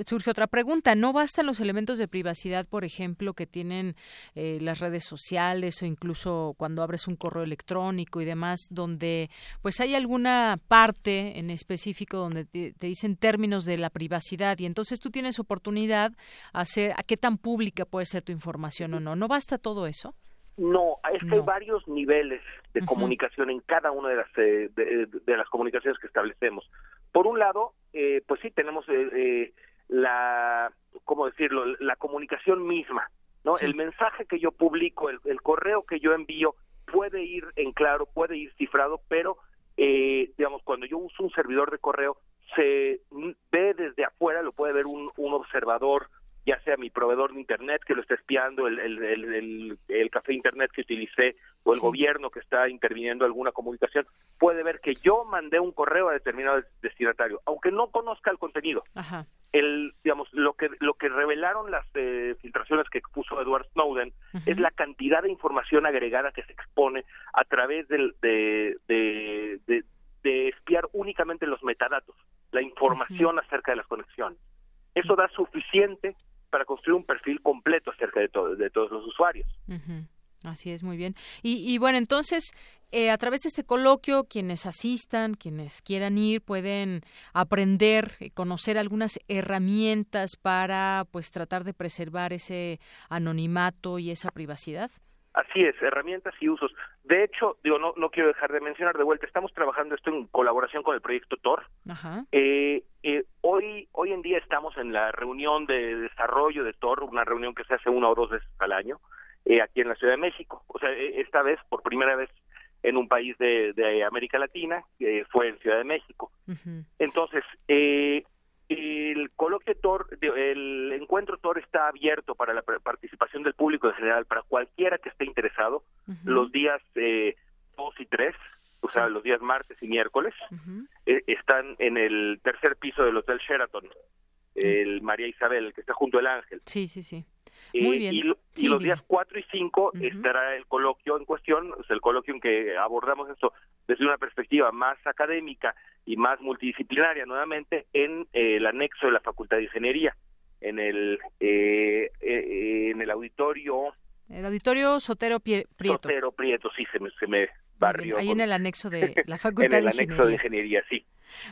surge otra pregunta. ¿No bastan los elementos de privacidad, por ejemplo, que tienen eh, las redes sociales o incluso cuando abres un correo electrónico y demás, donde pues hay alguna parte en específico donde te, dicen términos de la privacidad y entonces tú tienes oportunidad a hacer a qué tan pública puede ser tu información o no? ¿No basta todo eso? No, es que hay varios niveles de comunicación en cada una de las eh, de, las comunicaciones que establecemos. Por un lado, eh, pues sí tenemos eh, eh, la, ¿cómo decirlo? La comunicación misma, ¿no? El mensaje que yo publico, el, el, correo que yo envío puede ir en claro, puede ir cifrado, pero eh, digamos cuando yo uso un servidor de correo se ve desde afuera, lo puede ver un, un observador ya sea mi proveedor de internet que lo está espiando, el, el, el, café internet que utilicé o el gobierno que está interviniendo alguna comunicación, puede ver que yo mandé un correo a determinado destinatario, aunque no conozca el contenido. El, digamos, lo que lo que revelaron las eh, filtraciones que puso Edward Snowden es la cantidad de información agregada que se expone a través del, de, de, de, espiar únicamente los metadatos, la información acerca de las conexiones. Eso da suficiente para construir un perfil completo acerca de, de todos los usuarios. Así es, muy bien. Y, bueno, entonces, eh, a través de este coloquio, quienes asistan, quienes quieran ir, pueden aprender, eh, conocer algunas herramientas para, pues, tratar de preservar ese anonimato y esa privacidad. Así es, herramientas y usos. De hecho, digo, no, no quiero dejar de mencionar de vuelta, estamos trabajando esto en colaboración con el proyecto TOR. Eh, eh, hoy, hoy en día estamos en la reunión de desarrollo de TOR, una reunión que se hace una o dos veces al año, eh, aquí en la Ciudad de México. O sea, e, esta vez, por primera vez en un país de, de América Latina, fue en Ciudad de México. Entonces, eh, el coloquio TOR, el encuentro TOR está abierto para la participación del público en general, para cualquiera que esté interesado, los días eh, 2 y 3, o sea, los días martes y miércoles, eh, están en el tercer piso del Hotel Sheraton, el María Isabel, que está junto al Ángel. Sí, sí, sí. Muy bien. Y, los días 4 y 5 estará el coloquio en cuestión, o el coloquio en que abordamos esto desde una perspectiva más académica y más multidisciplinaria, nuevamente, en eh, el anexo de la Facultad de Ingeniería, en el, eh, eh, en el auditorio... El auditorio Sotero Prieto. Sotero Prieto, sí, se me, se me barrió. Ahí en el anexo de la Facultad de Ingeniería. En el anexo de Ingeniería, sí.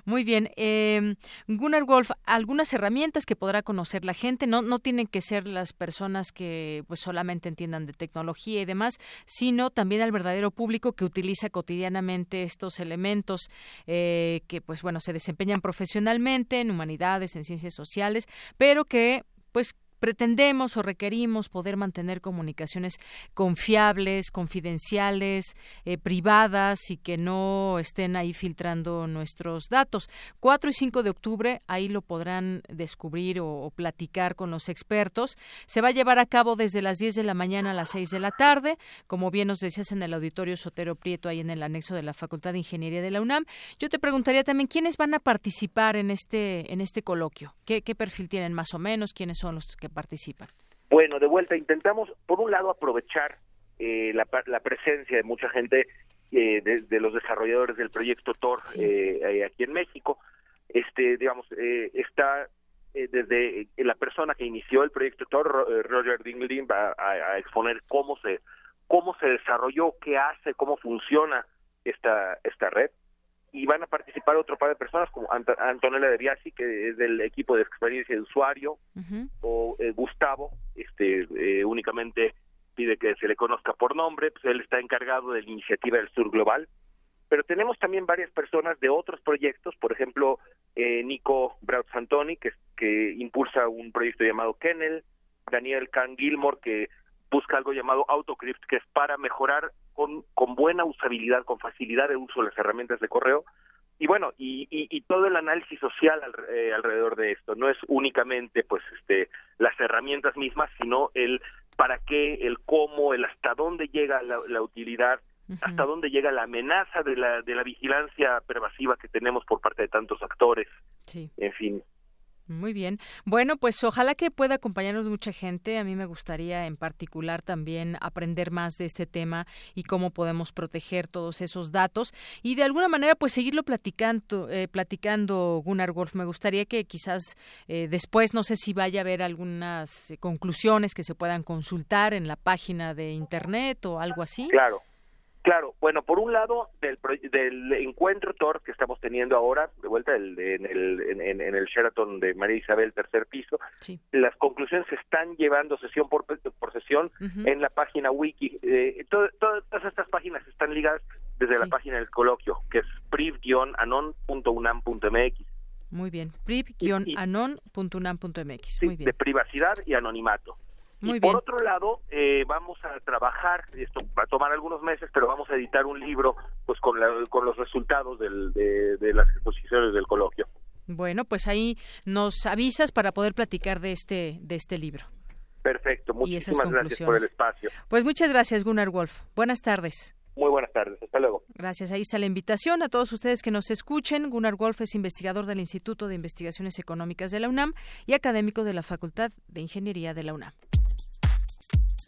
Muy bien. Eh, Gunnar Wolf, algunas herramientas que podrá conocer la gente, no, no tienen que ser las personas que pues solamente entiendan de tecnología y demás, sino también al verdadero público que utiliza cotidianamente estos elementos eh, que pues bueno se desempeñan profesionalmente en humanidades, en ciencias sociales, pero que pues pretendemos o requerimos poder mantener comunicaciones confiables, confidenciales, eh, privadas y que no estén ahí filtrando nuestros datos. 4 y 5 de octubre, ahí lo podrán descubrir o, platicar con los expertos. Se va a llevar a cabo desde las 10 de la mañana a las 6 de la tarde, como bien nos decías en el auditorio Sotero Prieto, ahí en el anexo de la Facultad de Ingeniería de la UNAM. Yo te preguntaría también quiénes van a participar en este, en este coloquio. ¿Qué, qué perfil tienen más o menos? ¿Quiénes son los que participan? Bueno, de vuelta, intentamos, por un lado, aprovechar eh, la, la, presencia de mucha gente, eh, de, los desarrolladores del proyecto Tor eh, aquí en México. Este, digamos, está desde la persona que inició el proyecto Tor, Roger Dinglin, va a, exponer cómo se cómo se desarrolló, qué hace, cómo funciona esta esta red y van a participar otro par de personas como Ant Antonella de Biasi que es del equipo de experiencia de usuario o eh, Gustavo este eh, únicamente pide que se le conozca por nombre pues él está encargado de la iniciativa del Sur Global. Pero tenemos también varias personas de otros proyectos por ejemplo eh, Nico Braut Santoni que que impulsa un proyecto llamado Kennel Daniel Can Gilmore que busca algo llamado AutoCrypt, que es para mejorar con, con buena usabilidad, con facilidad de uso las herramientas de correo. Y bueno, y, y, todo el análisis social eh, alrededor de esto. No es únicamente pues este las herramientas mismas, sino el para qué, el cómo, el hasta dónde llega la, utilidad, hasta dónde llega la amenaza de la, de la vigilancia pervasiva que tenemos por parte de tantos actores. Sí. En fin, muy bien. Bueno, pues ojalá que pueda acompañarnos mucha gente. A mí me gustaría en particular también aprender más de este tema y cómo podemos proteger todos esos datos y de alguna manera pues seguirlo platicando, eh, platicando Gunnar Wolf. Me gustaría que quizás eh, después, no sé si vaya a haber algunas conclusiones que se puedan consultar en la página de internet o algo así. Claro. Claro, bueno, por un lado, del, del encuentro TOR que estamos teniendo ahora, de vuelta en, el, en, el Sheraton de María Isabel, tercer piso, las conclusiones se están llevando sesión por, por sesión en la página wiki. Eh, todas estas páginas están ligadas desde la página del coloquio, que es priv-anon.unam.mx. Muy bien, priv-anon.unam.mx. Bien. De privacidad y anonimato y por otro lado, eh, vamos a trabajar, esto va a tomar algunos meses, pero vamos a editar un libro pues con, con los resultados del, de, las exposiciones del coloquio. Bueno, pues ahí nos avisas para poder platicar de este, de este libro. Perfecto, muchísimas gracias por el espacio. Pues muchas gracias, Gunnar Wolf. Buenas tardes. Muy buenas tardes, hasta luego. Gracias, ahí está la invitación a todos ustedes que nos escuchen. Gunnar Wolf es investigador del Instituto de Investigaciones Económicas de la UNAM y académico de la Facultad de Ingeniería de la UNAM.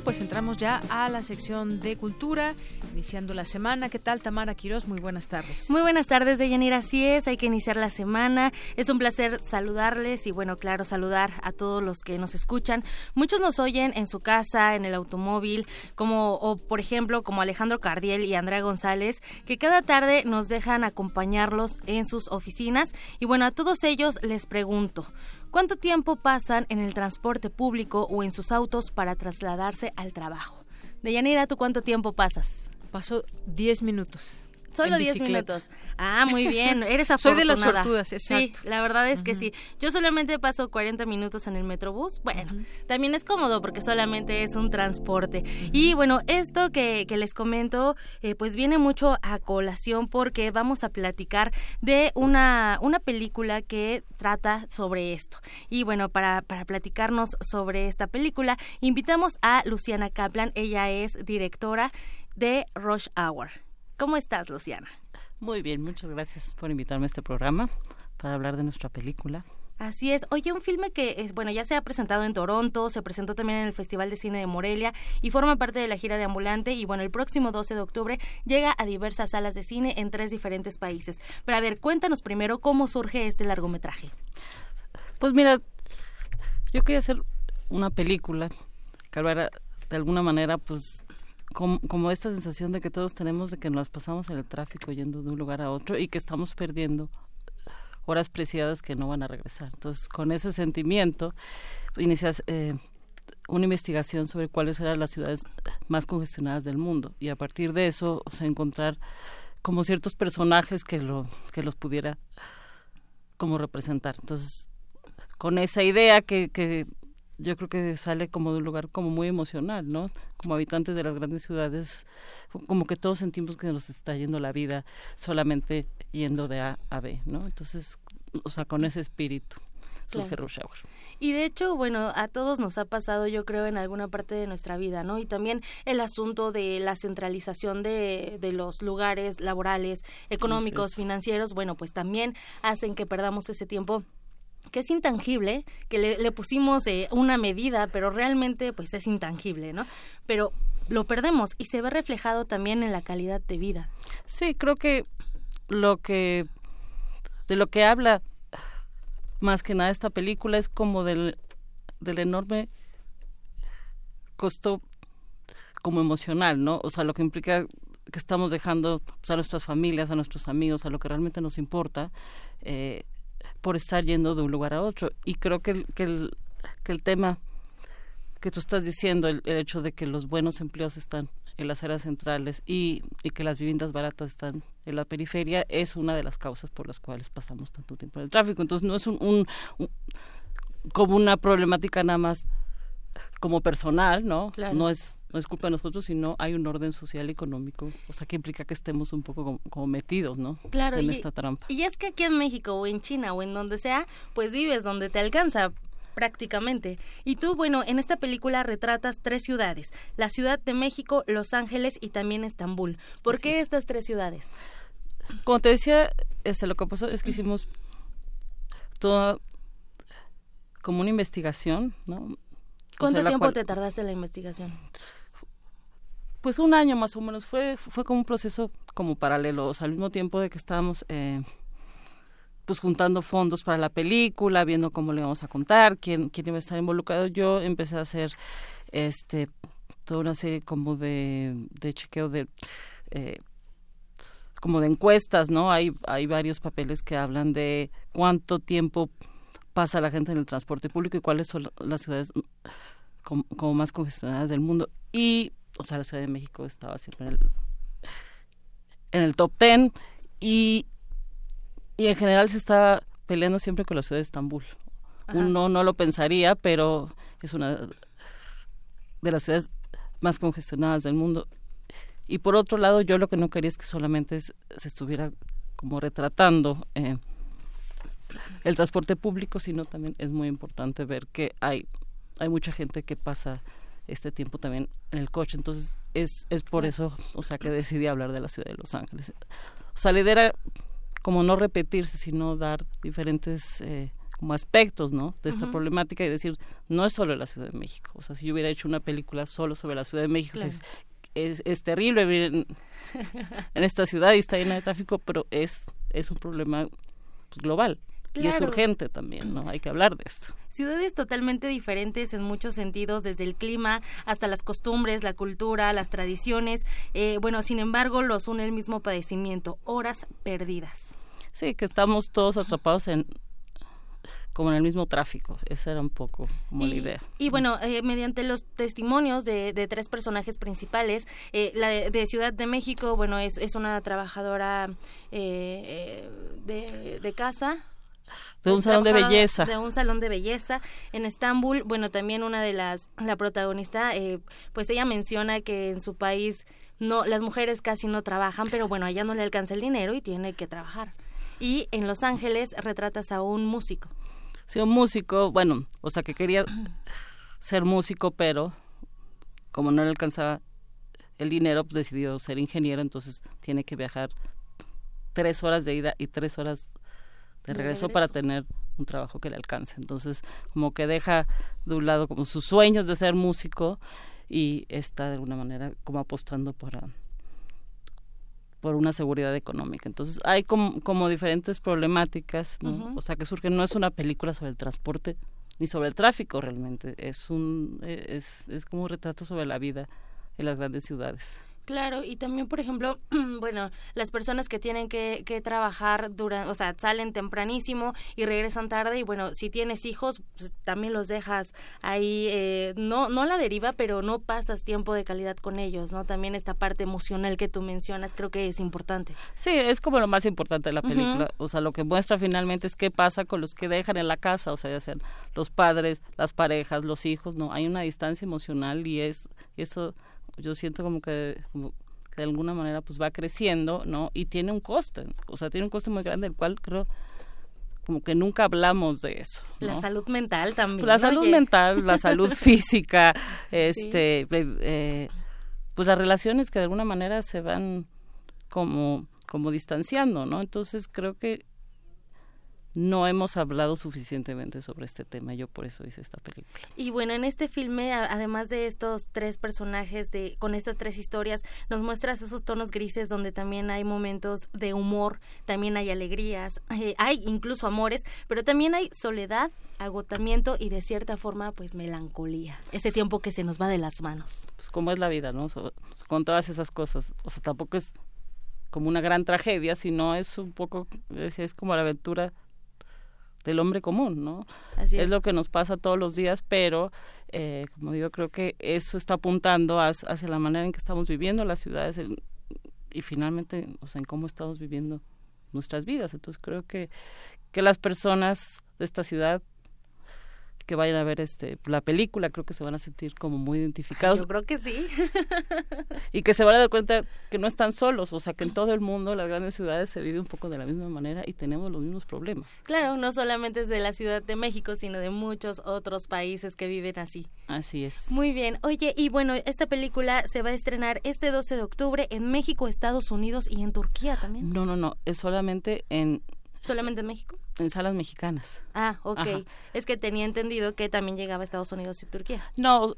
Pues entramos ya a la sección de cultura iniciando la semana. ¿Qué tal, Tamara Quiroz? Muy buenas tardes. Muy buenas tardes, Deyanira. Así es, hay que iniciar la semana. Es un placer saludarles y, bueno, claro, saludar a todos los que nos escuchan. Muchos nos oyen en su casa, en el automóvil, como, o por ejemplo, como Alejandro Cardiel y Andrea González, que cada tarde nos dejan acompañarlos en sus oficinas. Y, bueno, a todos ellos les pregunto. ¿Cuánto tiempo pasan en el transporte público o en sus autos para trasladarse al trabajo? Deyanira, ¿tú cuánto tiempo pasas? Paso 10 minutos. Solo 10 minutos. Ah, muy bien. Eres afortunada. Soy de las sortudas, exacto. Sí, la verdad es que sí. Yo solamente paso 40 minutos en el Metrobús. Bueno, también es cómodo porque solamente es un transporte. Y bueno, esto que, que les comento, eh, pues viene mucho a colación porque vamos a platicar de una, una película que trata sobre esto. Y bueno, para, para platicarnos sobre esta película, invitamos a Luciana Kaplan. Ella es directora de Rush Hour. ¿Cómo estás, Luciana? Muy bien, muchas gracias por invitarme a este programa para hablar de nuestra película. Así es. Oye, un filme que, bueno, ya se ha presentado en Toronto, se presentó también en el Festival de Cine de Morelia y forma parte de la gira de Ambulante y, bueno, el próximo 12 de octubre llega a diversas salas de cine en tres diferentes países. Pero a ver, cuéntanos primero cómo surge este largometraje. Pues mira, yo quería hacer una película que hablara de alguna manera, pues, como, como, esta sensación de que todos tenemos de que nos pasamos en el tráfico yendo de un lugar a otro y que estamos perdiendo horas preciadas que no van a regresar. Entonces, con ese sentimiento, inicias eh, una investigación sobre cuáles eran las ciudades más congestionadas del mundo y a partir de eso, o encontrar como ciertos personajes que lo que los pudiera como representar. Entonces, con esa idea que, que yo creo que sale como de un lugar como muy emocional, ¿no? Como habitantes de las grandes ciudades, como que todos sentimos que nos está yendo la vida solamente yendo de A a B, ¿no? Entonces, o sea, con ese espíritu. Hour. Y de hecho, bueno, a todos nos ha pasado, yo creo, en alguna parte de nuestra vida, ¿no? Y también el asunto de la centralización de, de los lugares laborales, económicos, financieros, bueno, pues también hacen que perdamos ese tiempo que es intangible, que le, pusimos eh, una medida, pero realmente pues es intangible, ¿no? Pero lo perdemos y se ve reflejado también en la calidad de vida. Sí, creo que lo que de lo que habla más que nada esta película es como del, del enorme costo como emocional, ¿no? O sea, lo que implica que estamos dejando pues, a nuestras familias, a nuestros amigos, a lo que realmente nos importa, eh, por estar yendo de un lugar a otro. Y creo que el, que el, que el tema que tú estás diciendo, el, hecho de que los buenos empleos están en las áreas centrales y, y, que las viviendas baratas están en la periferia, es una de las causas por las cuales pasamos tanto tiempo en el tráfico. Entonces no es un, un como una problemática nada más como personal, ¿no? No es no es culpa de nosotros, sino hay un orden social y económico, o sea, que implica que estemos un poco como, metidos, ¿no? Claro, en y, esta trampa. Y es que aquí en México o en China o en donde sea, pues vives donde te alcanza prácticamente. Y tú, bueno, en esta película retratas tres ciudades, la Ciudad de México, Los Ángeles y también Estambul. ¿Por qué estas tres ciudades? Como te decía, este, lo que pasó es que hicimos toda como una investigación, ¿no? ¿Cuánto tiempo te tardaste en la investigación? Pues un año más o menos, fue, fue como un proceso como paralelo, al mismo tiempo de que estábamos eh, pues juntando fondos para la película, viendo cómo le íbamos a contar, quién, quién iba a estar involucrado, yo empecé a hacer este toda una serie como de, de chequeo de eh, como de encuestas, ¿no? Hay, hay varios papeles que hablan de cuánto tiempo pasa la gente en el transporte público y cuáles son las ciudades como, como más congestionadas del mundo. Y o sea, la Ciudad de México estaba siempre en el, en el top ten y, y en general se está peleando siempre con la ciudad de Estambul. Uno no lo pensaría, pero es una de las ciudades más congestionadas del mundo. Y por otro lado, yo lo que no quería es que solamente se estuviera como retratando eh, el transporte público, sino también es muy importante ver que hay, hay mucha gente que pasa este tiempo también en el coche. Entonces, es, es por eso, o sea, que decidí hablar de la ciudad de Los Ángeles. O sea, la idea era como no repetirse, sino dar diferentes eh, como aspectos, ¿no? De esta problemática y decir, no es solo la Ciudad de México. O sea, si yo hubiera hecho una película solo sobre la Ciudad de México, es, es, es, terrible vivir en, en, esta ciudad y está llena de tráfico, pero es, es un problema pues, global. Y es urgente también, ¿no? Hay que hablar de esto. Ciudades totalmente diferentes en muchos sentidos, desde el clima hasta las costumbres, la cultura, las tradiciones. Eh, bueno, sin embargo, los une el mismo padecimiento, horas perdidas. Sí, que estamos todos atrapados en como en el mismo tráfico. Esa era un poco como la idea. Y bueno, eh, mediante los testimonios de, de tres personajes principales, eh, la de, Ciudad de México, bueno, es, es una trabajadora eh, de, de casa, de un salón de belleza. De un salón de belleza en Estambul. Bueno, también una de las, la protagonista, eh, pues ella menciona que en su país no, las mujeres casi no trabajan, pero bueno, allá no le alcanza el dinero y tiene que trabajar. Y en Los Ángeles retratas a un músico. Sí, un músico, bueno, o sea que quería ser músico, pero como no le alcanzaba el dinero, pues decidió ser ingeniero, entonces tiene que viajar tres horas de ida y tres horas de regreso, para tener un trabajo que le alcance. Entonces, como que deja de un lado como sus sueños de ser músico y está de alguna manera como apostando por, por una seguridad económica. Entonces, hay como, como diferentes problemáticas, ¿no? O sea, que surgen, no es una película sobre el transporte ni sobre el tráfico realmente, es un es, es como un retrato sobre la vida en las grandes ciudades. Claro, y también, por ejemplo, bueno, las personas que tienen que, que trabajar, durante, o sea, salen tempranísimo y regresan tarde, y bueno, si tienes hijos, pues, también los dejas ahí, eh, no, no la deriva, pero no pasas tiempo de calidad con ellos, ¿no? También esta parte emocional que tú mencionas creo que es importante. Sí, es como lo más importante de la película, o sea, lo que muestra finalmente es qué pasa con los que dejan en la casa, o sea, ya sean los padres, las parejas, los hijos, ¿no? Hay una distancia emocional y es eso yo siento como que, de alguna manera pues va creciendo, ¿no? Y tiene un coste, o sea, tiene un coste muy grande, el cual creo como que nunca hablamos de eso. La salud mental también. La salud mental, la salud física, este, eh, pues las relaciones que de alguna manera se van como, como distanciando, ¿no? Entonces creo que no hemos hablado suficientemente sobre este tema. Yo por eso hice esta película. Y bueno, en este filme, además de estos tres personajes, de con estas tres historias, nos muestras esos tonos grises donde también hay momentos de humor, también hay alegrías, eh, hay incluso amores, pero también hay soledad, agotamiento y de cierta forma, pues melancolía. Ese tiempo que se nos va de las manos. Pues como es la vida, ¿no? con todas esas cosas. O sea, tampoco es como una gran tragedia, sino es un poco, es como la aventura del hombre común, ¿no? Así es. lo que nos pasa todos los días, pero eh, como digo, creo que eso está apuntando hacia, la manera en que estamos viviendo las ciudades y finalmente, o sea, en cómo estamos viviendo nuestras vidas. Entonces creo que, que las personas de esta ciudad que vayan a ver este la película, creo que se van a sentir como muy identificados. Yo creo que sí. y que se van a dar cuenta que no están solos, o sea, que en todo el mundo, las grandes ciudades se vive un poco de la misma manera y tenemos los mismos problemas. Claro, no solamente es de la Ciudad de México, sino de muchos otros países que viven así. Así es. Muy bien. Oye, y bueno, esta película se va a estrenar este 12 de octubre en México, Estados Unidos y en Turquía también. No, no, no, es solamente en ¿Solamente en México? En salas mexicanas. Ah, ok. Es que tenía entendido que también llegaba a Estados Unidos y Turquía. No,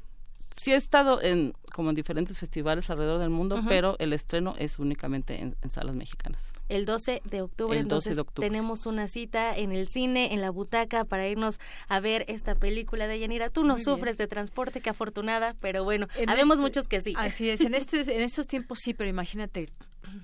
sí he estado en como en diferentes festivales alrededor del mundo, pero el estreno es únicamente en, salas mexicanas. El 12 de octubre, el 12 de octubre. tenemos una cita en el cine, en la butaca, para irnos a ver esta película de Yanira. Tú no sufres de transporte, qué afortunada, pero bueno, habemos este muchos que sí. Así es, en, este, en estos tiempos sí, pero imagínate,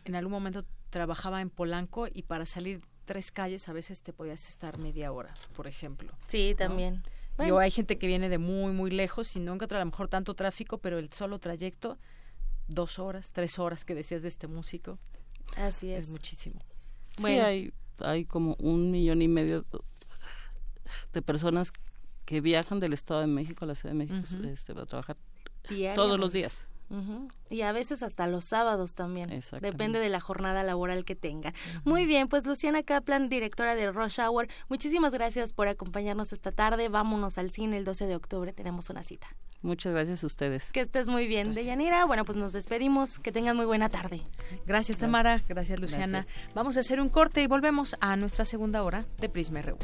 en algún momento trabajaba en Polanco y para salir tres calles a veces te podías estar media hora, por ejemplo. Sí, también. Yo hay gente que viene de muy, muy lejos y no encuentra a lo mejor tanto tráfico, pero el solo trayecto, dos horas, tres horas que decías de este músico. Así es. Es muchísimo. Sí, hay, hay como un millón y medio de personas que viajan del Estado de México a la Ciudad de México este, para trabajar todos los días. Y a veces hasta los sábados también. Depende de la jornada laboral que tenga. Muy bien, pues Luciana Kaplan, directora de Rush Hour, muchísimas gracias por acompañarnos esta tarde. Vámonos al cine el 12 de octubre, tenemos una cita. Muchas gracias a ustedes. Que estés muy bien. De Yanira, bueno, pues nos despedimos. Que tengan muy buena tarde. Gracias, Tamara. Gracias, Luciana. Vamos a hacer un corte y volvemos a nuestra segunda hora de Prisma RU.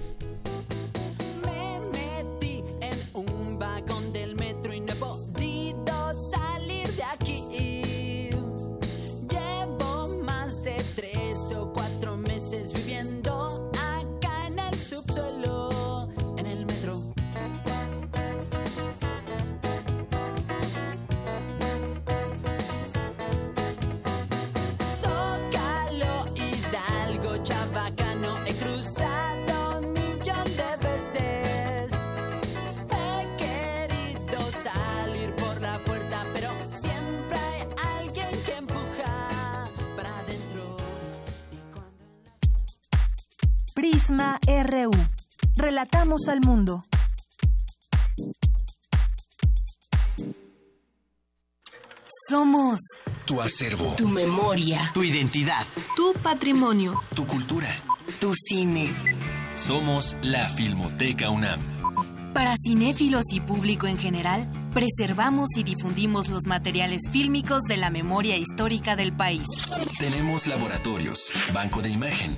Prisma RU. Relatamos al mundo. Somos tu acervo, tu memoria, tu identidad, tu patrimonio, tu cultura, tu cine. Somos la Filmoteca UNAM. Para cinéfilos y público en general, preservamos y difundimos los materiales fílmicos de la memoria histórica del país. Tenemos laboratorios, banco de imagen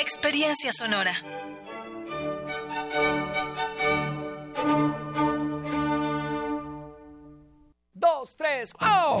Experiencia sonora. Dos, tres, ¡oh!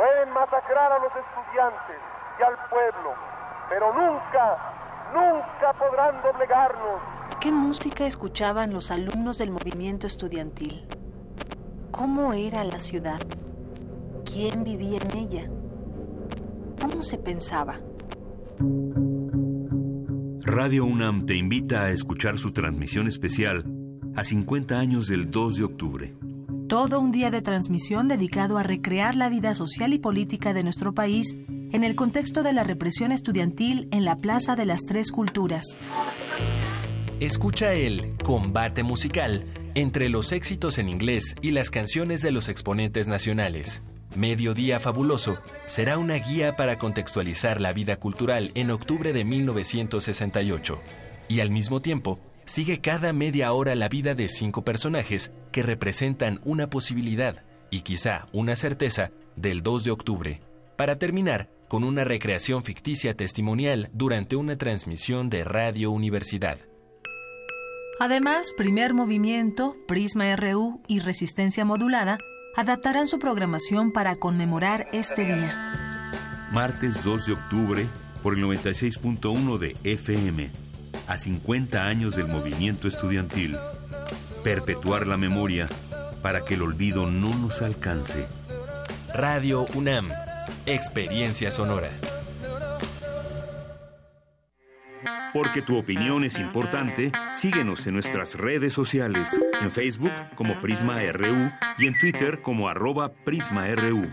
Pueden masacrar a los estudiantes y al pueblo, pero nunca, nunca podrán doblegarnos. ¿Qué música escuchaban los alumnos del movimiento estudiantil? ¿Cómo era la ciudad? ¿Quién vivía en ella? ¿Cómo se pensaba? Radio UNAM te invita a escuchar su transmisión especial a 50 años del 2 de octubre. Todo un día de transmisión dedicado a recrear la vida social y política de nuestro país en el contexto de la represión estudiantil en la Plaza de las Tres Culturas. Escucha el combate musical entre los éxitos en inglés y las canciones de los exponentes nacionales. Mediodía Fabuloso será una guía para contextualizar la vida cultural en octubre de 1968 y al mismo tiempo sigue cada media hora la vida de cinco personajes que representan una posibilidad y quizá una certeza del 2 de octubre, para terminar con una recreación ficticia testimonial durante una transmisión de Radio Universidad. Además, Primer Movimiento, Prisma RU y Resistencia Modulada adaptarán su programación para conmemorar este día. Martes 2 de octubre por el 96.1 de FM. A 50 años del movimiento estudiantil. Perpetuar la memoria para que el olvido no nos alcance. Radio UNAM. Experiencia sonora. Porque tu opinión es importante, síguenos en nuestras redes sociales, en Facebook como Prisma RU y en Twitter como arroba PrismaRU.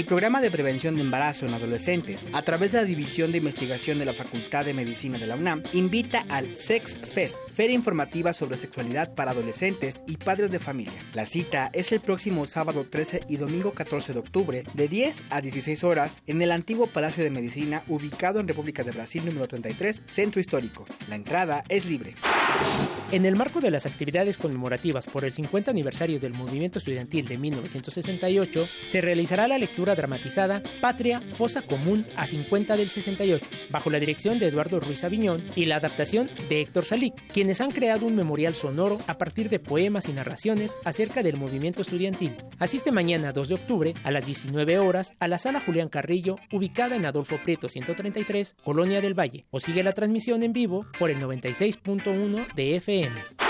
El programa de prevención de embarazo en adolescentes, a través de la División de Investigación de la Facultad de Medicina de la UNAM, invita al Sex Fest, feria informativa sobre sexualidad para adolescentes y padres de familia. La cita es el próximo sábado 13 y domingo 14 de octubre, de 10 a 16 horas, en el antiguo Palacio de Medicina, ubicado en República de Brasil número 33, Centro Histórico. La entrada es libre. En el marco de las actividades conmemorativas por el 50 aniversario del movimiento estudiantil de 1968, se realizará la lectura dramatizada Patria, Fosa Común a 50 del 68, bajo la dirección de Eduardo Ruiz Aviñón y la adaptación de Héctor Salic, quienes han creado un memorial sonoro a partir de poemas y narraciones acerca del movimiento estudiantil. Asiste mañana 2 de octubre a las 19 horas a la sala Julián Carrillo, ubicada en Adolfo Prieto 133, Colonia del Valle, o sigue la transmisión en vivo por el 96.1 de FM.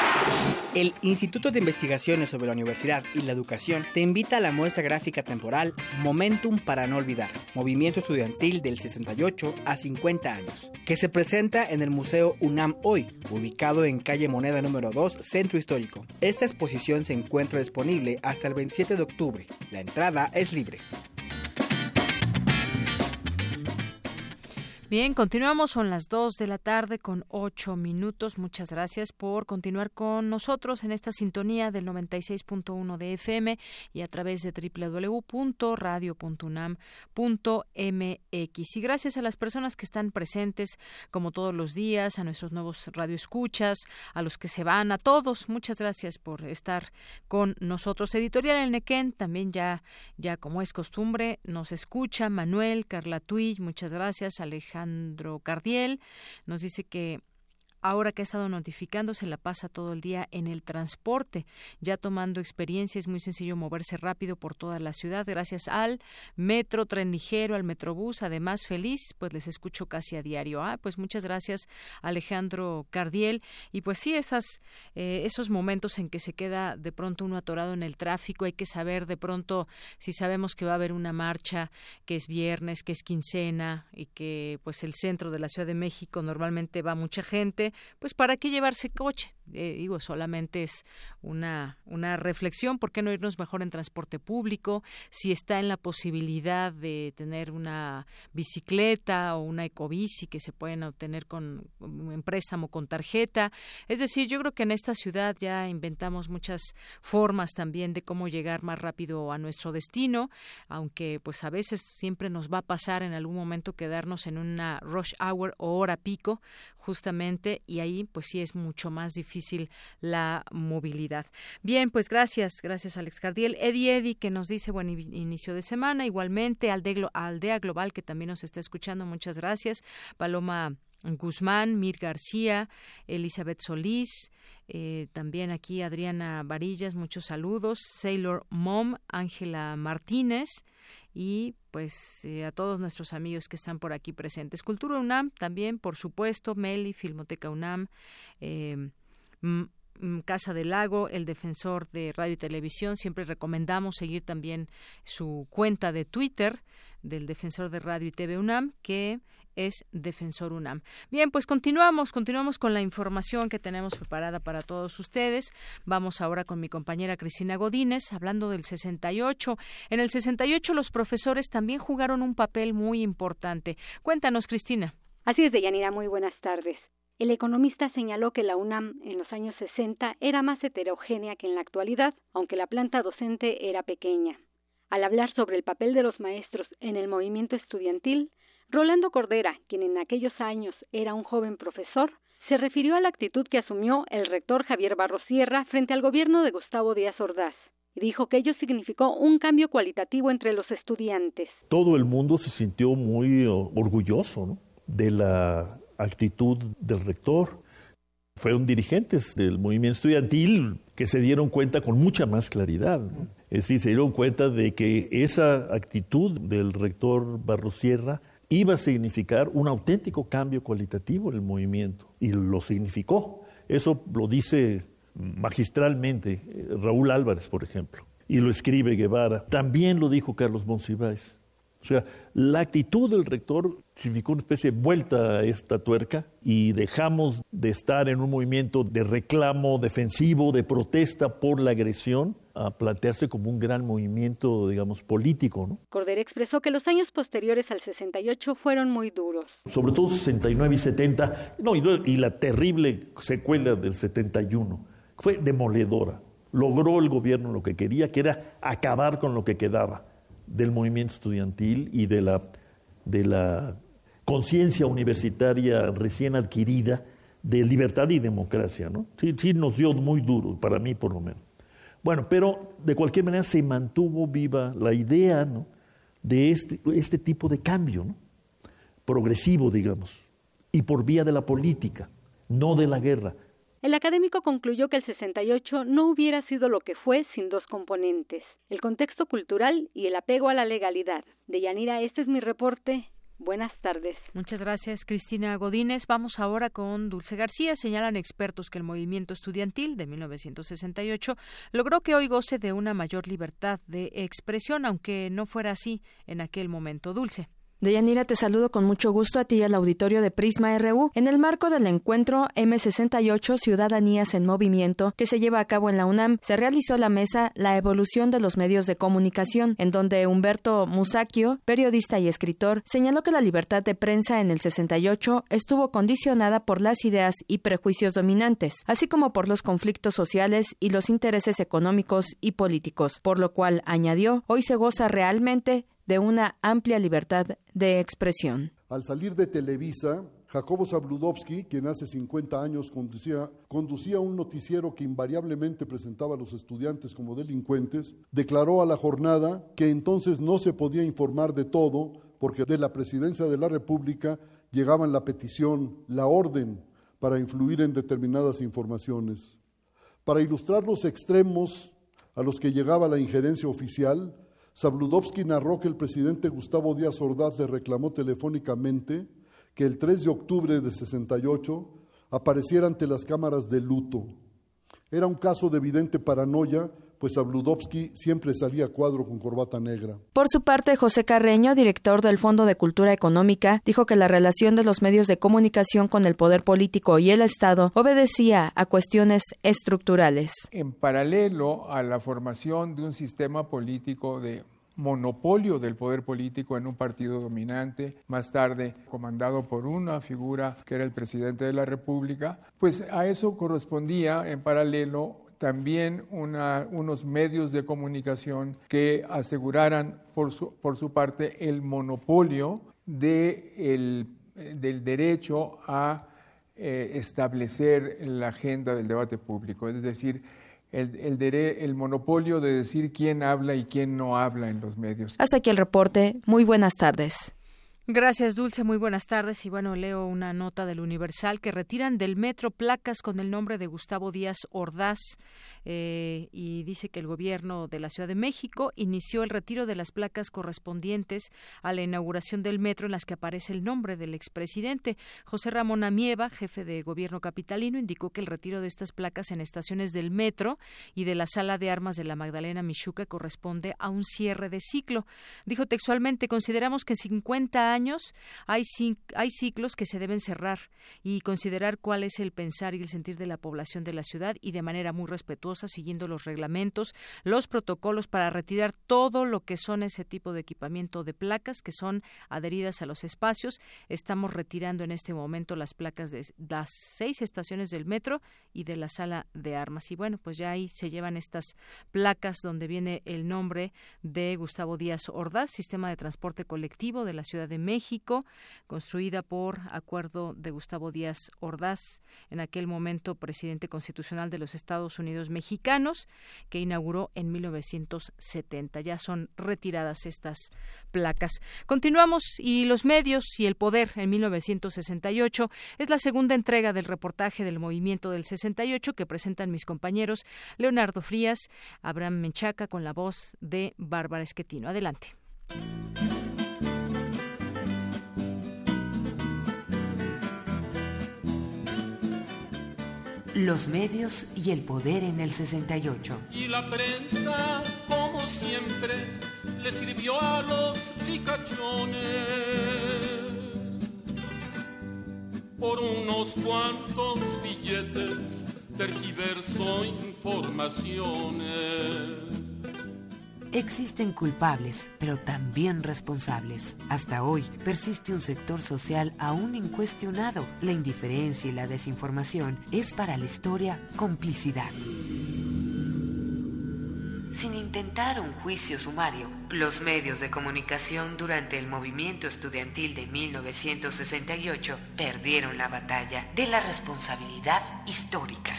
El Instituto de Investigaciones sobre la Universidad y la Educación te invita a la muestra gráfica temporal Momentum para no olvidar, movimiento estudiantil del 68 a 50 años, que se presenta en el Museo UNAM Hoy, ubicado en calle Moneda número 2, Centro Histórico. Esta exposición se encuentra disponible hasta el 27 de octubre. La entrada es libre. Bien, continuamos, son las 2 de la tarde con 8 minutos. Muchas gracias por continuar con nosotros en esta sintonía del 96.1 de FM y a través de www.radio.unam.mx. Y gracias a las personas que están presentes como todos los días, a nuestros nuevos radioescuchas, a los que se van, a todos, muchas gracias por estar con nosotros. Editorial El Nequén también ya, ya como es costumbre, nos escucha Manuel, Carla Tuy, muchas gracias, Alejandro Alejandro Cardiel. Nos dice que ahora que ha estado notificando, se la pasa todo el día en el transporte. Ya tomando experiencia, es muy sencillo moverse rápido por toda la ciudad gracias al metro, tren ligero, al metrobús. Además, feliz, pues les escucho casi a diario. Ah, pues muchas gracias, Alejandro Cardiel. Y pues sí, esas, eh, esos momentos en que se queda de pronto uno atorado en el tráfico, hay que saber de pronto si sabemos que va a haber una marcha, que es viernes, que es quincena y que pues el centro de la Ciudad de México normalmente va mucha gente pues ¿para qué llevarse coche? Eh, digo, solamente es una, una reflexión, ¿por qué no irnos mejor en transporte público? Si está en la posibilidad de tener una bicicleta o una ecobici que se pueden obtener con en préstamo con tarjeta. Es decir, yo creo que en esta ciudad ya inventamos muchas formas también de cómo llegar más rápido a nuestro destino, aunque pues a veces siempre nos va a pasar en algún momento quedarnos en una rush hour o hora pico, justamente, y ahí pues sí es mucho más difícil la movilidad. Bien, pues gracias, gracias Alex Cardiel. Eddie Eddie que nos dice buen inicio de semana, igualmente Aldea Global que también nos está escuchando, muchas gracias. Paloma Guzmán, Mir García, Elizabeth Solís, eh, también aquí Adriana Varillas, muchos saludos, Sailor Mom, Ángela Martínez, y pues eh, a todos nuestros amigos que están por aquí presentes. Cultura UNAM también, por supuesto, Meli, Filmoteca UNAM, eh, Casa del Lago, el defensor de radio y televisión. Siempre recomendamos seguir también su cuenta de Twitter del defensor de radio y TV UNAM, que es Defensor UNAM. Bien, pues continuamos, continuamos con la información que tenemos preparada para todos ustedes. Vamos ahora con mi compañera Cristina Godínez, hablando del 68. En el 68 los profesores también jugaron un papel muy importante. Cuéntanos, Cristina. Así es, Deyanira, muy buenas tardes. El economista señaló que la UNAM en los años 60 era más heterogénea que en la actualidad, aunque la planta docente era pequeña. Al hablar sobre el papel de los maestros en el movimiento estudiantil, Rolando Cordera, quien en aquellos años era un joven profesor, se refirió a la actitud que asumió el rector Javier Barrosierra frente al gobierno de Gustavo Díaz Ordaz y dijo que ello significó un cambio cualitativo entre los estudiantes. Todo el mundo se sintió muy orgulloso de la actitud del rector. Fueron dirigentes del movimiento estudiantil que se dieron cuenta con mucha más claridad. Es decir, se dieron cuenta de que esa actitud del rector Barrosierra iba a significar un auténtico cambio cualitativo en el movimiento, y lo significó. Eso lo dice magistralmente eh, Raúl Álvarez, por ejemplo, y lo escribe Guevara. También lo dijo Carlos Monsiváis. O sea, la actitud del rector significó una especie de vuelta a esta tuerca y dejamos de estar en un movimiento de reclamo defensivo, de protesta por la agresión, a plantearse como un gran movimiento, digamos, político. ¿no? Cordero expresó que los años posteriores al 68 fueron muy duros. Sobre todo 69 y 70, no, y la terrible secuela del 71 fue demoledora. Logró el gobierno lo que quería, que era acabar con lo que quedaba del movimiento estudiantil y de la, de la conciencia universitaria recién adquirida de libertad y democracia. ¿no? Sí, sí nos dio muy duro, para mí por lo menos. Bueno, pero de cualquier manera se mantuvo viva la idea, ¿no? de este, este tipo de cambio, ¿no? progresivo, digamos, y por vía de la política, no de la guerra. El académico concluyó que el 68 no hubiera sido lo que fue sin dos componentes, el contexto cultural y el apego a la legalidad. De Yanira, este es mi reporte. Buenas tardes. Muchas gracias, Cristina Godínez. Vamos ahora con Dulce García. Señalan expertos que el movimiento estudiantil de 1968 logró que hoy goce de una mayor libertad de expresión, aunque no fuera así en aquel momento. Dulce. Deyanira, te saludo con mucho gusto a ti y al auditorio de Prisma RU en el marco del encuentro M68 Ciudadanías en Movimiento que se lleva a cabo en la UNAM. Se realizó la mesa La evolución de los medios de comunicación, en donde Humberto Musacchio, periodista y escritor, señaló que la libertad de prensa en el 68 estuvo condicionada por las ideas y prejuicios dominantes, así como por los conflictos sociales y los intereses económicos y políticos, por lo cual, añadió, hoy se goza realmente de una amplia libertad de expresión. Al salir de Televisa, Jacobo Zabludovsky, quien hace 50 años conducía, conducía, un noticiero que invariablemente presentaba a los estudiantes como delincuentes, declaró a la jornada que entonces no se podía informar de todo porque de la presidencia de la República llegaban la petición, la orden para influir en determinadas informaciones. Para ilustrar los extremos a los que llegaba la injerencia oficial, Zabludovsky narró que el presidente Gustavo Díaz Ordaz le reclamó telefónicamente que el 3 de octubre de 68 apareciera ante las cámaras de luto. Era un caso de evidente paranoia pues Zabludovsky siempre salía a cuadro con corbata negra. Por su parte, José Carreño, director del Fondo de Cultura Económica, dijo que la relación de los medios de comunicación con el poder político y el Estado obedecía a cuestiones estructurales. En paralelo a la formación de un sistema político de monopolio del poder político en un partido dominante, más tarde comandado por una figura que era el presidente de la República, pues a eso correspondía en paralelo también unos medios de comunicación que aseguraran por su, por su parte el monopolio de del derecho a eh, establecer la agenda del debate público, es decir, el, el, el, monopolio de decir quién habla y quién no habla en los medios. Hasta aquí el reporte. Muy buenas tardes. Gracias, Dulce. Muy buenas tardes. Y bueno, leo una nota del Universal que retiran del metro placas con el nombre de Gustavo Díaz Ordaz eh, y dice que el gobierno de la Ciudad de México inició el retiro de las placas correspondientes a la inauguración del metro en las que aparece el nombre del expresidente. José Ramón Amieva, jefe de gobierno capitalino, indicó que el retiro de estas placas en estaciones del metro y de la sala de armas de la Magdalena Michuca corresponde a un cierre de ciclo. Dijo textualmente, consideramos que en 50 años hay, hay ciclos que se deben cerrar y considerar cuál es el pensar y el sentir de la población de la ciudad y de manera muy respetuosa siguiendo los reglamentos, los protocolos para retirar todo lo que son ese tipo de equipamiento de placas que son adheridas a los espacios. Estamos retirando en este momento las placas de las seis estaciones del metro y de la sala de armas. Y bueno, pues ya ahí se llevan estas placas donde viene el nombre de Gustavo Díaz Ordaz, Sistema de Transporte Colectivo de la Ciudad de México, construida por acuerdo de Gustavo Díaz Ordaz, en aquel momento presidente constitucional de los Estados Unidos mexicanos que inauguró en 1970. Ya son retiradas estas placas. Continuamos y los medios y el poder en 1968 es la segunda entrega del reportaje del movimiento del 68 que presentan mis compañeros Leonardo Frías, Abraham Menchaca con la voz de Bárbara Esquetino. Adelante. Los medios y el poder en el 68. Y la prensa, como siempre, le sirvió a los ricachones por unos cuantos billetes tergiversó informaciones Existen culpables, pero también responsables. Hasta hoy persiste un sector social aún incuestionado. La indiferencia y la desinformación es para la historia complicidad. Sin intentar un juicio sumario, los medios de comunicación durante el movimiento estudiantil de 1968 perdieron la batalla de la responsabilidad histórica.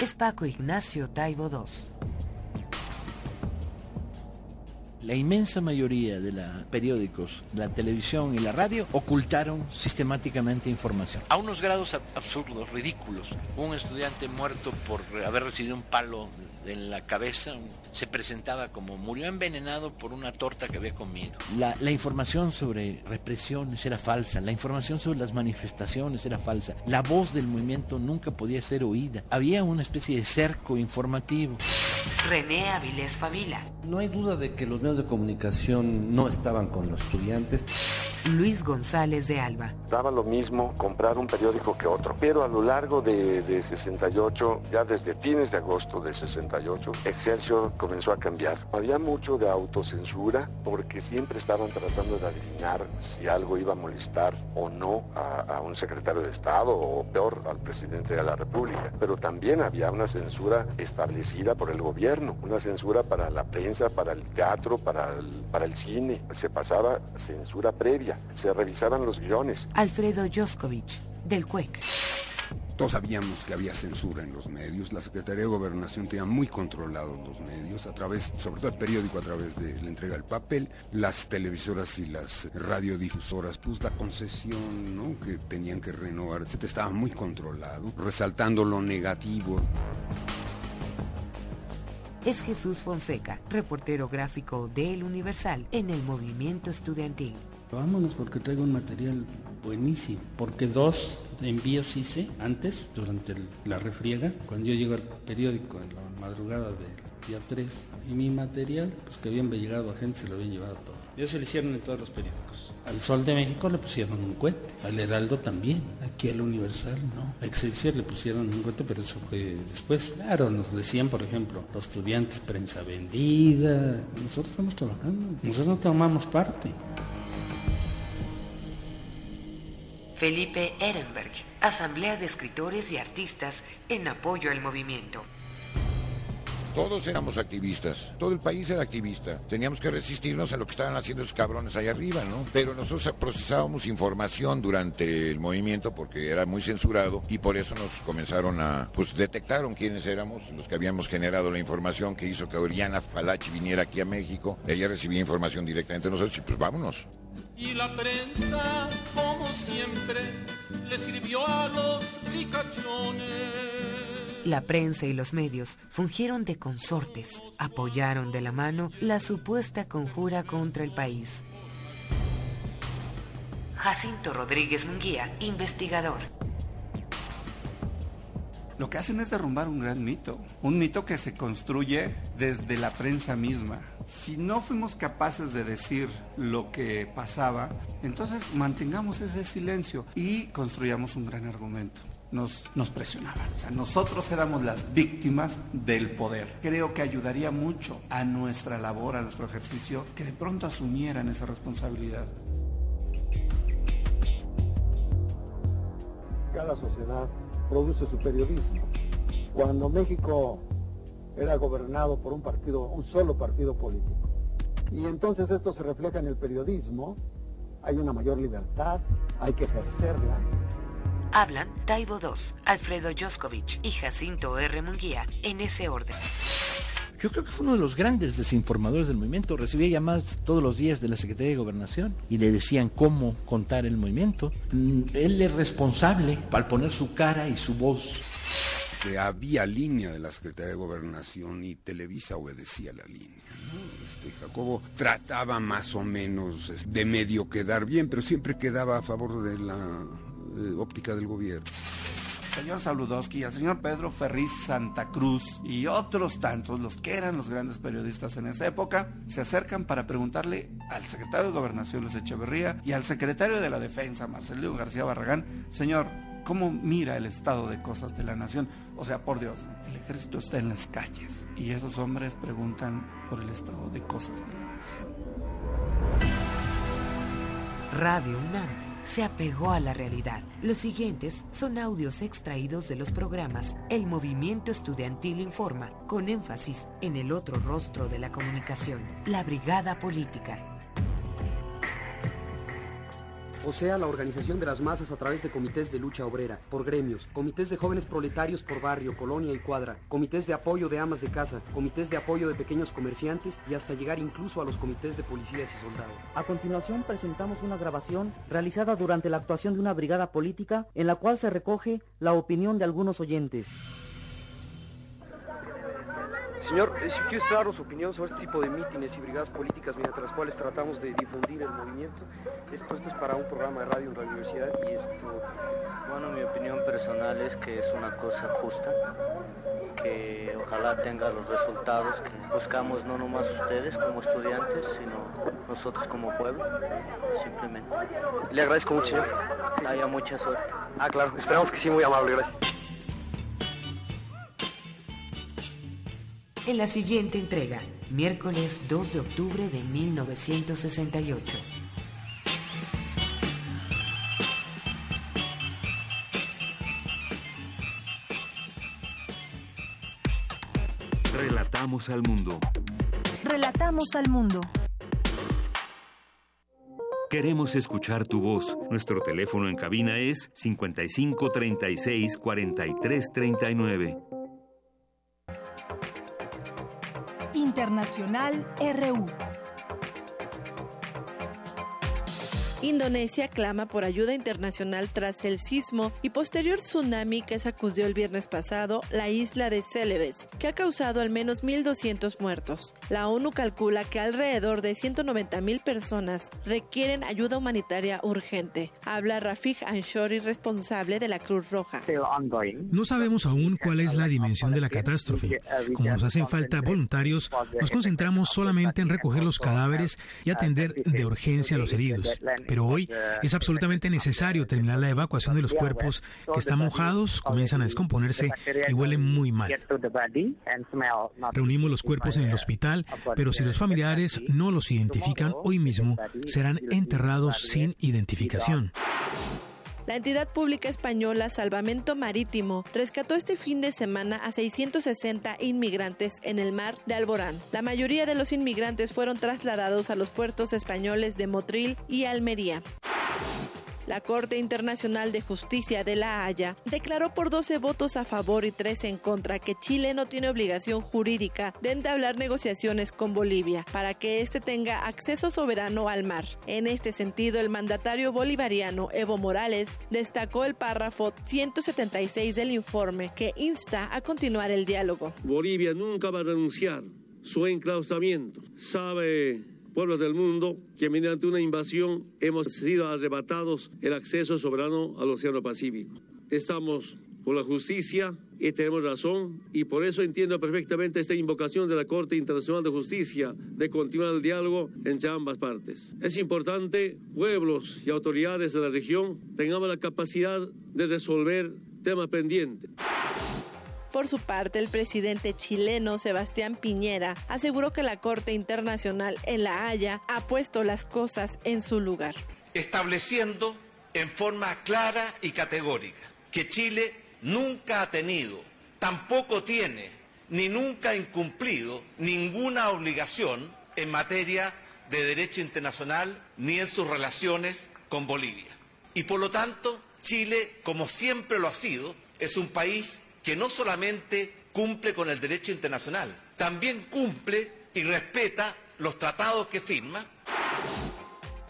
Es Paco Ignacio Taibo II. La inmensa mayoría de los periódicos, la televisión y la radio ocultaron sistemáticamente información. A unos grados absurdos, ridículos. Un estudiante muerto por haber recibido un palo en la cabeza, se presentaba como murió envenenado por una torta que había comido. La, la, información sobre represiones era falsa, la información sobre las manifestaciones era falsa, la voz del movimiento nunca podía ser oída, había una especie de cerco informativo. René Avilés Favila. No hay duda de que los medios de comunicación no estaban con los estudiantes. Luis González de Alba. Daba lo mismo comprar un periódico que otro, pero a lo largo de, de 68, ya desde fines de agosto de 68, Excelsior comenzó a cambiar. Había mucho de autocensura porque siempre estaban tratando de adivinar si algo iba a molestar o no a, a, un secretario de Estado o peor al presidente de la República. Pero también había una censura establecida por el gobierno, una censura para la prensa, para el teatro, para el, para el cine. Se pasaba censura previa, se revisaban los guiones. Alfredo Joskovich, del CUEC. Todos sabíamos que había censura en los medios. La Secretaría de Gobernación tenía muy controlados los medios, a través, sobre todo el periódico, a través de la entrega del papel, las televisoras y las radiodifusoras, pues la concesión ¿no? que tenían que renovar, etc. Estaba muy controlado, resaltando lo negativo. Es Jesús Fonseca, reportero gráfico de El Universal en el movimiento estudiantil. Vámonos porque traigo un material buenísimo, porque dos envíos hice antes, durante la refriega, cuando yo llego al periódico en la madrugada del día 3, y mi material, pues que habían llegado a gente, se lo habían llevado todo. Y eso lo hicieron en todos los periódicos. Al Sol de México le pusieron un cohete, al Heraldo también, aquí al Universal no. A Excelsior le pusieron un cohete, pero eso fue después. Claro, nos decían, por ejemplo, los estudiantes prensa vendida. Nosotros estamos trabajando, nosotros no tomamos parte. Felipe Ehrenberg, Asamblea de Escritores y Artistas en apoyo al movimiento. Todos éramos activistas, todo el país era activista. Teníamos que resistirnos a lo que estaban haciendo esos cabrones allá arriba, ¿no? Pero nosotros procesábamos información durante el movimiento porque era muy censurado y por eso nos comenzaron a, pues detectaron quiénes éramos, los que habíamos generado la información que hizo que Oriana Falachi viniera aquí a México. Ella recibía información directamente de nosotros y pues vámonos. Y la prensa, como siempre, le sirvió a los ricachones. La prensa y los medios fungieron de consortes, apoyaron de la mano la supuesta conjura contra el país. Jacinto Rodríguez Munguía, investigador. Lo que hacen es derrumbar un gran mito, un mito que se construye desde la prensa misma. Si no fuimos capaces de decir lo que pasaba, entonces mantengamos ese silencio y construyamos un gran argumento nos, presionaban. O sea, nosotros éramos las víctimas del poder. Creo que ayudaría mucho a nuestra labor, a nuestro ejercicio, que de pronto asumieran esa responsabilidad. Cada sociedad produce su periodismo. Cuando México era gobernado por un partido, un solo partido político, y entonces esto se refleja en el periodismo, hay una mayor libertad, hay que ejercerla, Hablan Taibo II, Alfredo Joskovich y Jacinto R. Munguía, en ese orden. Yo creo que fue uno de los grandes desinformadores del movimiento. Recibía llamadas todos los días de la Secretaría de Gobernación y le decían cómo contar el movimiento. Mm, Él es responsable al poner su cara y su voz. Que había línea de la Secretaría de Gobernación y Televisa obedecía la línea. ¿no? Este, Jacobo trataba más o menos de medio quedar bien, pero siempre quedaba a favor de la eh, óptica del gobierno. El señor Saludowski, el señor Pedro Ferriz Santa Cruz y otros tantos, los que eran los grandes periodistas en esa época, se acercan para preguntarle al secretario de Gobernación Luis Echeverría y al secretario de la Defensa Marcelino García Barragán, señor, ¿cómo mira el estado de cosas de la nación? O sea, por Dios, el ejército está en las calles y esos hombres preguntan por el estado de cosas de la nación. Radio UNAM se apegó a la realidad. Los siguientes son audios extraídos de los programas El Movimiento Estudiantil Informa, con énfasis en el otro rostro de la comunicación, la Brigada Política. O sea, la organización de las masas a través de comités de lucha obrera, por gremios, comités de jóvenes proletarios por barrio, colonia y cuadra, comités de apoyo de amas de casa, comités de apoyo de pequeños comerciantes y hasta llegar incluso a los comités de policías y soldados. A continuación presentamos una grabación realizada durante la actuación de una brigada política en la cual se recoge la opinión de algunos oyentes. Señor, eh, si quiere dar su opinión sobre este tipo de mítines y brigadas políticas mediante las cuales tratamos de difundir el movimiento, esto, esto es para un programa de radio en la universidad y esto... Bueno, mi opinión personal es que es una cosa justa, que ojalá tenga los resultados que buscamos no nomás ustedes como estudiantes, sino nosotros como pueblo, simplemente. Le agradezco mucho, señor. haya mucha suerte. Ah, claro, esperamos que sí, muy amable, gracias. En la siguiente entrega, miércoles 2 de octubre de 1968. Relatamos al mundo. Relatamos al mundo. Queremos escuchar tu voz. Nuestro teléfono en cabina es 55 36 Internacional RU. Indonesia clama por ayuda internacional tras el sismo y posterior tsunami que sacudió el viernes pasado la isla de Celebes, que ha causado al menos 1.200 muertos. La ONU calcula que alrededor de 190.000 personas requieren ayuda humanitaria urgente. Habla Rafik Anshori, responsable de la Cruz Roja. No sabemos aún cuál es la dimensión de la catástrofe. Como nos hacen falta voluntarios, nos concentramos solamente en recoger los cadáveres y atender de urgencia a los heridos. Pero hoy es absolutamente necesario terminar la evacuación de los cuerpos que están mojados, comienzan a descomponerse y huelen muy mal. Reunimos los cuerpos en el hospital, pero si los familiares no los identifican hoy mismo, serán enterrados sin identificación. La entidad pública española Salvamento Marítimo rescató este fin de semana a 660 inmigrantes en el mar de Alborán. La mayoría de los inmigrantes fueron trasladados a los puertos españoles de Motril y Almería. La Corte Internacional de Justicia de La Haya declaró por 12 votos a favor y 3 en contra que Chile no tiene obligación jurídica de entablar negociaciones con Bolivia para que éste tenga acceso soberano al mar. En este sentido, el mandatario bolivariano Evo Morales destacó el párrafo 176 del informe que insta a continuar el diálogo. Bolivia nunca va a renunciar su enclaustramiento. Sabe pueblos del mundo que mediante una invasión hemos sido arrebatados el acceso soberano al Océano Pacífico. Estamos por la justicia y tenemos razón y por eso entiendo perfectamente esta invocación de la Corte Internacional de Justicia de continuar el diálogo entre ambas partes. Es importante, pueblos y autoridades de la región tengamos la capacidad de resolver temas pendientes. Por su parte, el presidente chileno Sebastián Piñera aseguró que la Corte Internacional en La Haya ha puesto las cosas en su lugar. Estableciendo en forma clara y categórica que Chile nunca ha tenido, tampoco tiene, ni nunca ha incumplido ninguna obligación en materia de derecho internacional ni en sus relaciones con Bolivia. Y por lo tanto, Chile, como siempre lo ha sido, es un país que no solamente cumple con el derecho internacional, también cumple y respeta los tratados que firma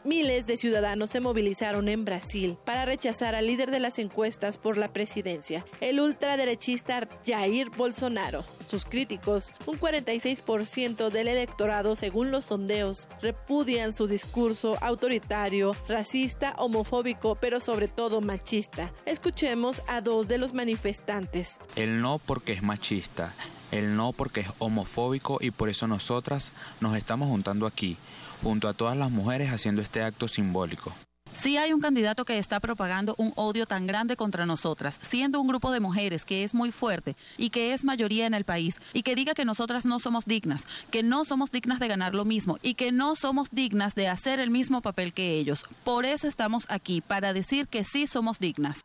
Miles de ciudadanos se movilizaron en Brasil para rechazar al líder de las encuestas por la presidencia, el ultraderechista Jair Bolsonaro. Sus críticos, un 46% del electorado según los sondeos, repudian su discurso autoritario, racista, homofóbico, pero sobre todo machista. Escuchemos a dos de los manifestantes. El no porque es machista, el no porque es homofóbico y por eso nosotras nos estamos juntando aquí junto a todas las mujeres haciendo este acto simbólico. Si hay un candidato que está propagando un odio tan grande contra nosotras, siendo un grupo de mujeres que es muy fuerte y que es mayoría en el país, y que diga que nosotras no somos dignas, que no somos dignas de ganar lo mismo y que no somos dignas de hacer el mismo papel que ellos. Por eso estamos aquí, para decir que sí somos dignas.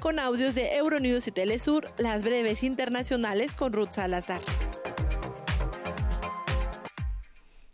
Con audios de Euronews y Telesur, las breves internacionales con Ruth Salazar.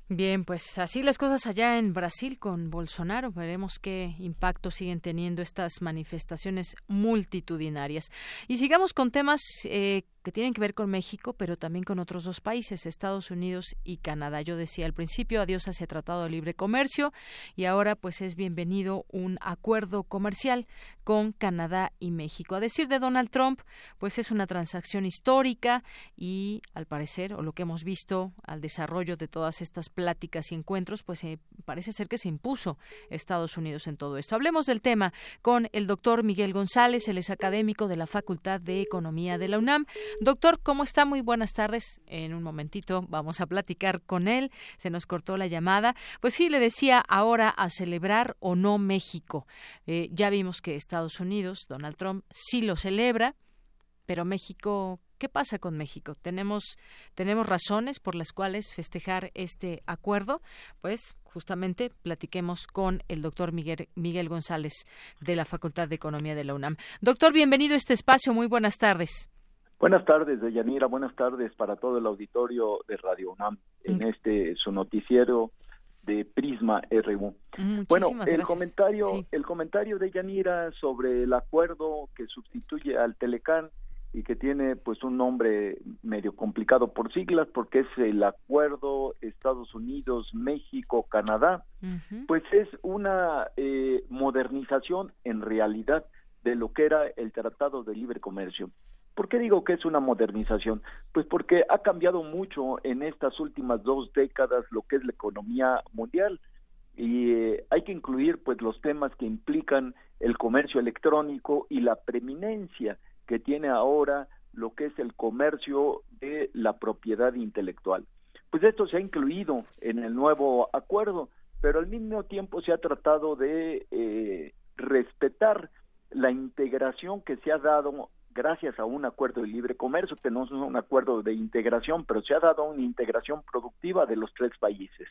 Bien, pues así las cosas allá en Brasil con Bolsonaro. Veremos qué impacto siguen teniendo estas manifestaciones multitudinarias. Y sigamos con temas eh, que tienen que ver con México, pero también con otros dos países, Estados Unidos y Canadá. Yo decía al principio, adiós a ese tratado de libre comercio y ahora pues es bienvenido un acuerdo comercial con Canadá y México. A decir de Donald Trump, pues es una transacción histórica y al parecer, o lo que hemos visto al desarrollo de todas estas pláticas y encuentros, pues eh, parece ser que se impuso Estados Unidos en todo esto. Hablemos del tema con el doctor Miguel González, él es académico de la Facultad de Economía de la UNAM. Doctor, ¿cómo está? Muy buenas tardes. En un momentito vamos a platicar con él. Se nos cortó la llamada. Pues sí, le decía ahora a celebrar o no México. Eh, ya vimos que Estados Unidos, Donald Trump, sí lo celebra, pero México, ¿qué pasa con México? ¿Tenemos, tenemos razones por las cuales festejar este acuerdo? Pues justamente platiquemos con el doctor Miguel, Miguel González de la Facultad de Economía de la UNAM. Doctor, bienvenido a este espacio. Muy buenas tardes. Buenas tardes, Deyanira. Buenas tardes para todo el auditorio de Radio UNAM en mm. este su noticiero de Prisma RU. bueno, el comentario, el comentario de Yanira sobre el acuerdo que sustituye al Telecán y que tiene pues un nombre medio complicado por siglas porque es el acuerdo Estados Unidos México Canadá pues es una eh, modernización en realidad de lo que era el Tratado de Libre Comercio ¿Por qué digo que es una modernización? Pues porque ha cambiado mucho en estas últimas dos décadas lo que es la economía mundial y eh, hay que incluir pues los temas que implican el comercio electrónico y la preeminencia que tiene ahora lo que es el comercio de la propiedad intelectual. Pues esto se ha incluido en el nuevo acuerdo, pero al mismo tiempo se ha tratado de eh, respetar la integración que se ha dado gracias a un acuerdo de libre comercio, es un acuerdo de integración, pero se ha dado una integración productiva de los tres países.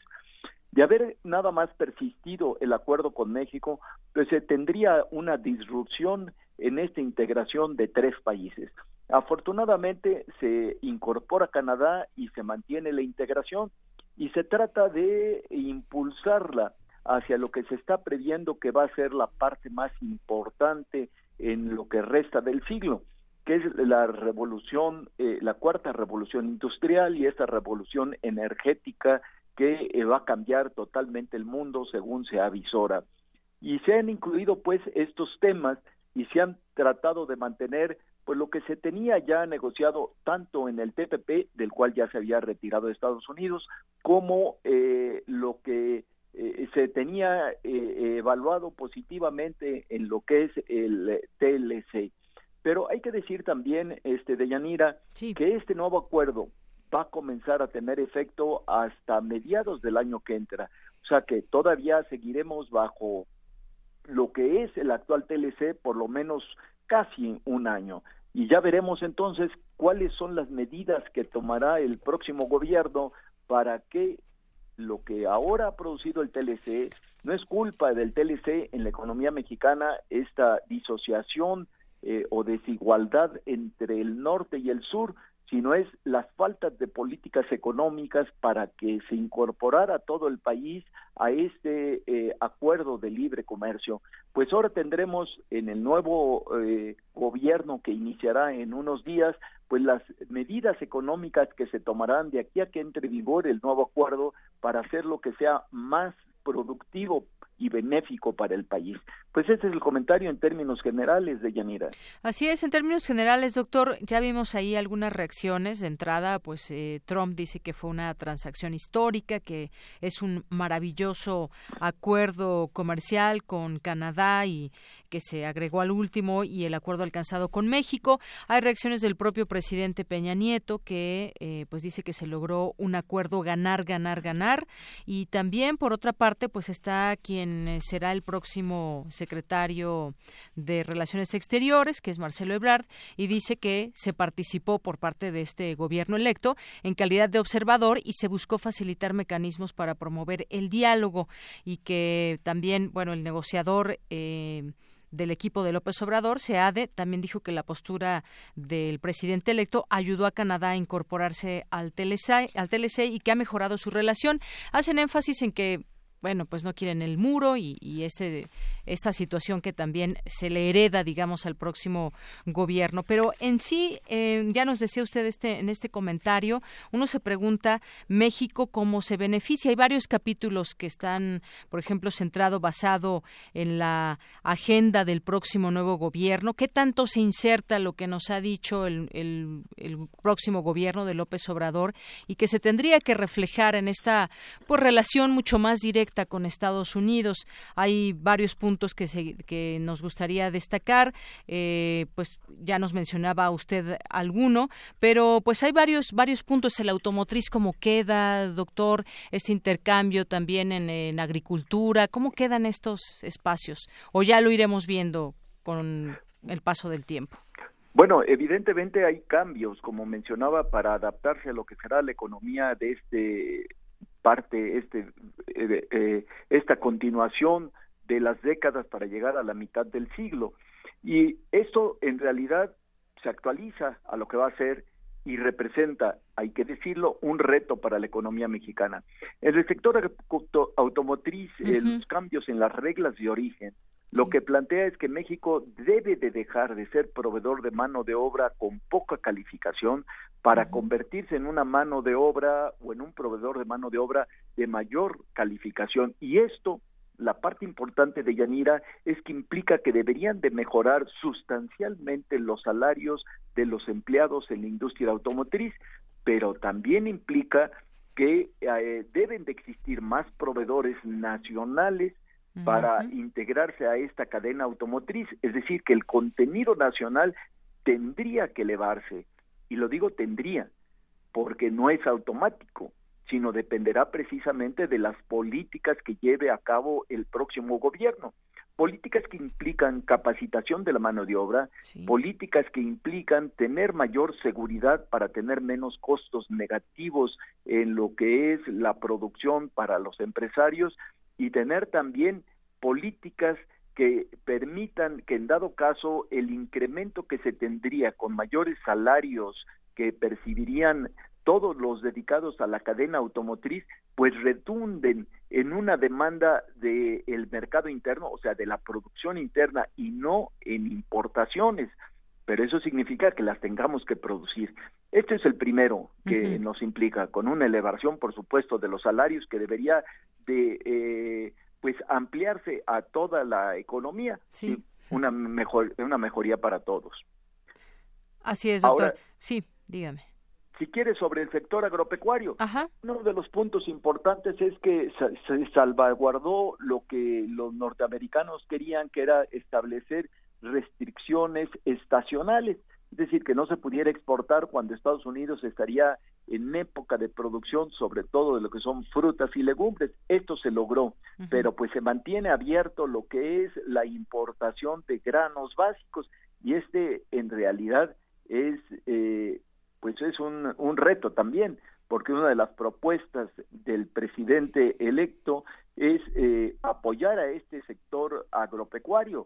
De haber nada más persistido el acuerdo con México, pues se tendría una disrupción en esta integración de tres países. Afortunadamente se incorpora Canadá y se mantiene la integración y se trata de impulsarla hacia lo que se está previendo que va a ser la parte más importante en lo que resta del siglo que es la revolución, eh, la cuarta revolución industrial y esta revolución energética que eh, va a cambiar totalmente el mundo según se avisora. Y se han incluido pues estos temas y se han tratado de mantener pues lo que se tenía ya negociado tanto en el TPP, del cual ya se había retirado de Estados Unidos, como eh, lo que se tenía evaluado positivamente en lo que es el TLC. Pero hay que decir también, este, Deyanira, que este nuevo acuerdo va a comenzar a tener efecto hasta mediados del año que entra. O sea que todavía seguiremos bajo lo que es el actual TLC por lo menos casi un año. Y ya veremos entonces cuáles son las medidas que tomará el próximo gobierno para que lo que ahora ha producido el TLC no es culpa del TLC en la economía mexicana, esta disociación eh, o desigualdad entre el norte y el sur, sino es las faltas de políticas económicas para que se incorporara todo el país a este eh, acuerdo de libre comercio. Pues ahora tendremos en el nuevo eh, gobierno que iniciará en unos días, pues las medidas económicas que se tomarán de aquí a que entre en vigor el nuevo acuerdo para hacer lo que sea más productivo y benéfico para el país. Pues ese es el comentario en términos generales de Yanira. Así es, en términos generales, doctor, ya vimos ahí algunas reacciones. De entrada, pues eh, Trump dice que fue una transacción histórica, que es un maravilloso acuerdo comercial con Canadá y que se agregó al último y el acuerdo alcanzado con México. Hay reacciones del propio presidente Peña Nieto que eh, pues dice que se logró un acuerdo ganar, ganar, ganar. Y también, por otra parte, pues está quien eh, será el próximo secretario de Relaciones Exteriores, que es Marcelo Ebrard, y dice que se participó por parte de este gobierno electo en calidad de observador y se buscó facilitar mecanismos para promover el diálogo y que también, bueno, el negociador eh, del equipo de López Obrador, SEADE, también dijo que la postura del presidente electo ayudó a Canadá a incorporarse al TLC, al TLC y que ha mejorado su relación. Hacen énfasis en que bueno, pues no quieren el muro y, este, esta situación que también se le hereda, digamos, al próximo gobierno. Pero en sí, eh, ya nos decía usted este, en este comentario, uno se pregunta México cómo se beneficia. Hay varios capítulos que están, por ejemplo, centrado, basado en la agenda del próximo nuevo gobierno. ¿Qué tanto se inserta lo que nos ha dicho el, próximo gobierno de López Obrador y que se tendría que reflejar en esta pues, relación mucho más directa con Estados Unidos. Hay varios puntos que, que nos gustaría destacar. Eh, pues ya nos mencionaba usted alguno, pero pues hay varios varios puntos. El automotriz, ¿cómo queda, doctor? Este intercambio también en, en agricultura. ¿Cómo quedan estos espacios? ¿O ya lo iremos viendo con el paso del tiempo? Bueno, evidentemente hay cambios, como mencionaba, para adaptarse a lo que será la economía de este parte este eh, eh, esta continuación de las décadas para llegar a la mitad del siglo y esto en realidad se actualiza a lo que va a ser y representa, hay que decirlo, un reto para la economía mexicana. En el sector automotriz, eh, los cambios en las reglas de origen lo que plantea es que México debe de dejar de ser proveedor de mano de obra con poca calificación para convertirse en una mano de obra o en un proveedor de mano de obra de mayor calificación. Y esto, la parte importante de Yanira, es que implica que deberían de mejorar sustancialmente los salarios de los empleados en la industria automotriz, pero también implica que eh, deben de existir más proveedores nacionales para integrarse a esta cadena automotriz, es decir, que el contenido nacional tendría que elevarse, y lo digo tendría, porque no es automático, sino dependerá precisamente de las políticas que lleve a cabo el próximo gobierno. Políticas que implican capacitación de la mano de obra, políticas que implican tener mayor seguridad para tener menos costos negativos en lo que es la producción para los empresarios y tener también políticas que permitan que en dado caso el incremento que se tendría con mayores salarios que percibirían todos los dedicados a la cadena automotriz, pues retunden en una demanda del el mercado interno, o sea, de la producción interna y no en importaciones. Pero eso significa que las tengamos que producir. Este es el primero que nos implica, con una elevación, por supuesto, de los salarios que debería de eh, pues ampliarse a toda la economía sí. una mejor una mejoría para todos. Así es, doctor. sí, dígame. Si quiere sobre el sector agropecuario, uno de los puntos importantes es que se salvaguardó lo que los norteamericanos querían, que era establecer restricciones estacionales es decir, que no se pudiera exportar cuando Estados Unidos estaría en época de producción, sobre todo de lo que son frutas y legumbres. Esto se logró, pero pues se mantiene abierto lo que es la importación de granos básicos y este en realidad es eh, pues es un, un reto también, porque una de las propuestas del presidente electo es eh, apoyar a este sector agropecuario.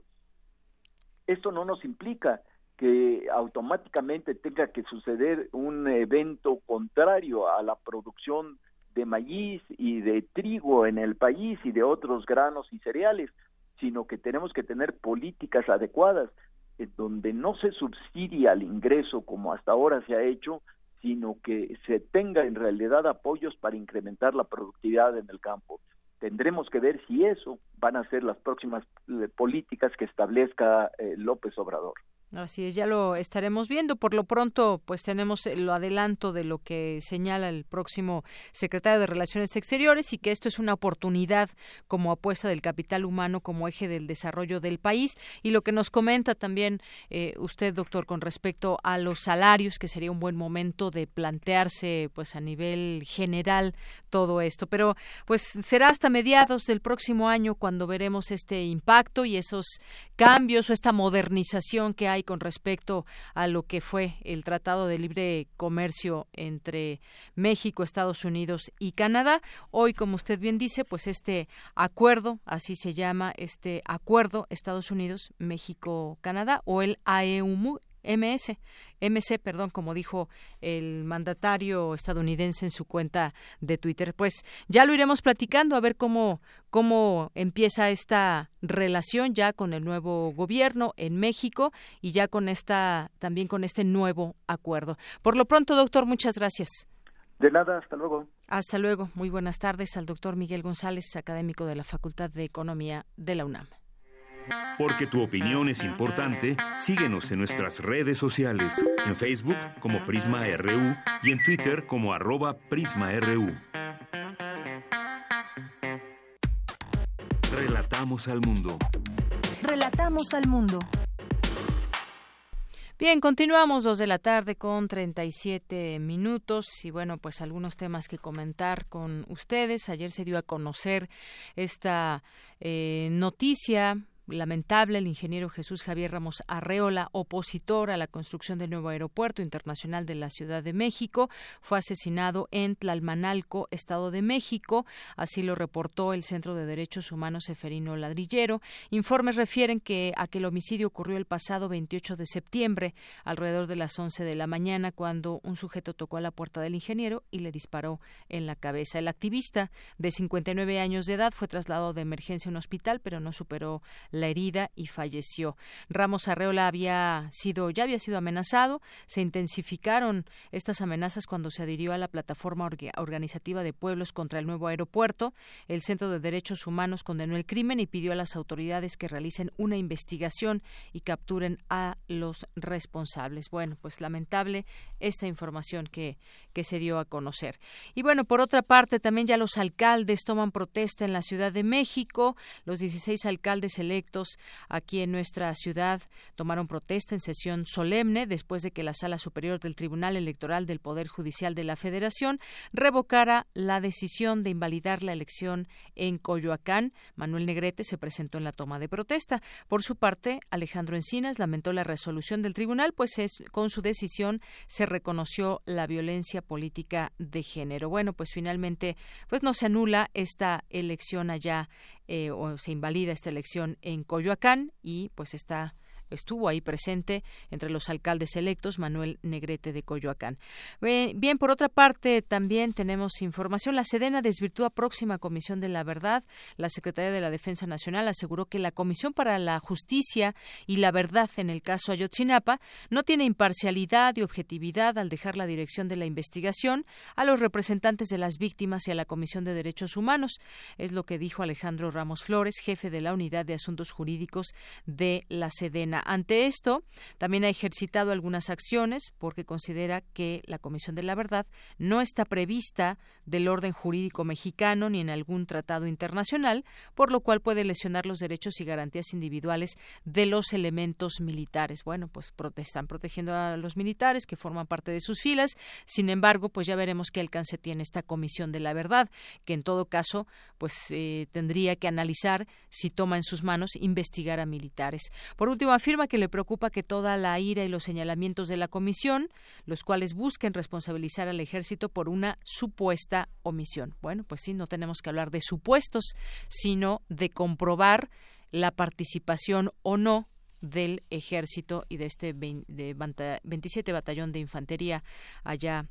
Esto no nos implica que automáticamente tenga que suceder un evento contrario a la producción de maíz y de trigo en el país y de otros granos y cereales, sino que tenemos que tener políticas adecuadas en donde no se subsidia el ingreso como hasta ahora se ha hecho, sino que se tenga en realidad apoyos para incrementar la productividad en el campo. Tendremos que ver si eso van a ser las próximas eh, políticas que establezca eh, López Obrador. Así es, ya lo estaremos viendo. Por lo pronto, pues tenemos lo adelanto de lo que señala el próximo secretario de Relaciones Exteriores y que esto es una oportunidad como apuesta del capital humano como eje del desarrollo del país. Y lo que nos comenta también eh, usted, doctor, con respecto a los salarios, que sería un buen momento de plantearse, pues a nivel general, todo esto. Pero, pues será hasta mediados del próximo año cuando veremos este impacto y esos cambios o esta modernización que hay con respecto a lo que fue el Tratado de Libre Comercio entre México, Estados Unidos y Canadá. Hoy, como usted bien dice, pues este acuerdo, así se llama, este acuerdo Estados Unidos, México, Canadá o el AEUMU, MS, MC, perdón, como dijo el mandatario estadounidense en su cuenta de Twitter. Pues ya lo iremos platicando a ver cómo cómo empieza esta relación ya con el nuevo gobierno en México y ya con esta también con este nuevo acuerdo. Por lo pronto, doctor, muchas gracias. De nada, hasta luego. Hasta luego. Muy buenas tardes al doctor Miguel González, académico de la Facultad de Economía de la UNAM. Porque tu opinión es importante, síguenos en nuestras redes sociales, en Facebook como Prisma RU y en Twitter como arroba PrismaRU. Relatamos al mundo. Relatamos al mundo. Bien, continuamos dos de la tarde con 37 minutos y bueno, pues algunos temas que comentar con ustedes. Ayer se dio a conocer esta eh, noticia lamentable el ingeniero Jesús Javier Ramos Arreola, opositor a la construcción del nuevo aeropuerto internacional de la Ciudad de México, fue asesinado en Tlalmanalco, Estado de México. Así lo reportó el Centro de Derechos Humanos Eferino Ladrillero. Informes refieren que a que el homicidio ocurrió el pasado 28 de septiembre, alrededor de las 11 de la mañana, cuando un sujeto tocó a la puerta del ingeniero y le disparó en la cabeza. El activista, de 59 años de edad, fue trasladado de emergencia a un hospital, pero no superó la herida y falleció. Ramos Arreola había sido, ya había sido amenazado. Se intensificaron estas amenazas cuando se adhirió a la plataforma organizativa de pueblos contra el nuevo aeropuerto. El Centro de Derechos Humanos condenó el crimen y pidió a las autoridades que realicen una investigación y capturen a los responsables. Bueno, pues lamentable esta información que, que se dio a conocer. Y bueno, por otra parte, también ya los alcaldes toman protesta en la Ciudad de México. Los 16 alcaldes electos aquí en nuestra ciudad tomaron protesta en sesión solemne después de que la Sala Superior del Tribunal Electoral del Poder Judicial de la Federación revocara la decisión de invalidar la elección en Coyoacán. Manuel Negrete se presentó en la toma de protesta. Por su parte, Alejandro Encinas lamentó la resolución del tribunal, pues es, con su decisión se reconoció la violencia política de género. Bueno, pues finalmente pues no se anula esta elección allá eh, o se invalida esta elección en Coyoacán y pues está estuvo ahí presente entre los alcaldes electos Manuel Negrete de Coyoacán. Bien, por otra parte, también tenemos información. La Sedena desvirtúa próxima Comisión de la Verdad. La Secretaría de la Defensa Nacional aseguró que la Comisión para la Justicia y la Verdad en el caso Ayotzinapa no tiene imparcialidad y objetividad al dejar la dirección de la investigación a los representantes de las víctimas y a la Comisión de Derechos Humanos. Es lo que dijo Alejandro Ramos Flores, jefe de la Unidad de Asuntos Jurídicos de la Sedena. Ante esto, también ha ejercitado algunas acciones porque considera que la Comisión de la Verdad no está prevista del orden jurídico mexicano ni en algún tratado internacional, por lo cual puede lesionar los derechos y garantías individuales de los elementos militares. Bueno, pues están protegiendo a los militares que forman parte de sus filas. Sin embargo, pues ya veremos qué alcance tiene esta Comisión de la Verdad, que en todo caso, pues eh, tendría que analizar si toma en sus manos investigar a militares. Por último, afirma que le preocupa que toda la ira y los señalamientos de la comisión, los cuales busquen responsabilizar al ejército por una supuesta omisión. Bueno, pues sí, no tenemos que hablar de supuestos, sino de comprobar la participación o no del ejército y de este 27 batallón de infantería allá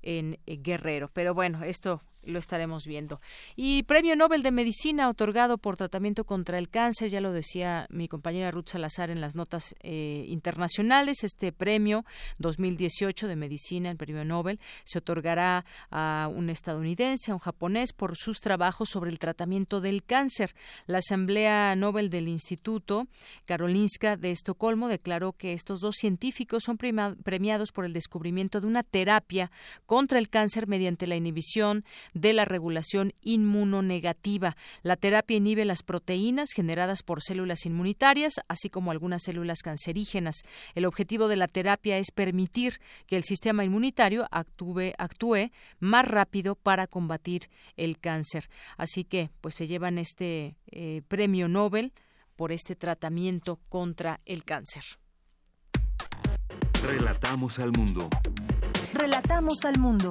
en eh, Guerrero. Pero bueno, esto lo estaremos viendo. Y Premio Nobel de Medicina otorgado por tratamiento contra el cáncer, ya lo decía mi compañera Ruth Salazar en las notas eh, internacionales, este premio 2018 de Medicina, el Premio Nobel, se otorgará a un estadounidense, a un japonés, por sus trabajos sobre el tratamiento del cáncer. La Asamblea Nobel del Instituto Karolinska de Estocolmo declaró que estos dos científicos son premiados por el descubrimiento de una terapia contra el cáncer mediante la inhibición de la regulación inmunonegativa. La terapia inhibe las proteínas generadas por células inmunitarias, así como algunas células cancerígenas. El objetivo de la terapia es permitir que el sistema inmunitario actúe, actúe más rápido para combatir el cáncer. Así que, pues se llevan este eh, premio Nobel por este tratamiento contra el cáncer. Relatamos al mundo. Relatamos al mundo.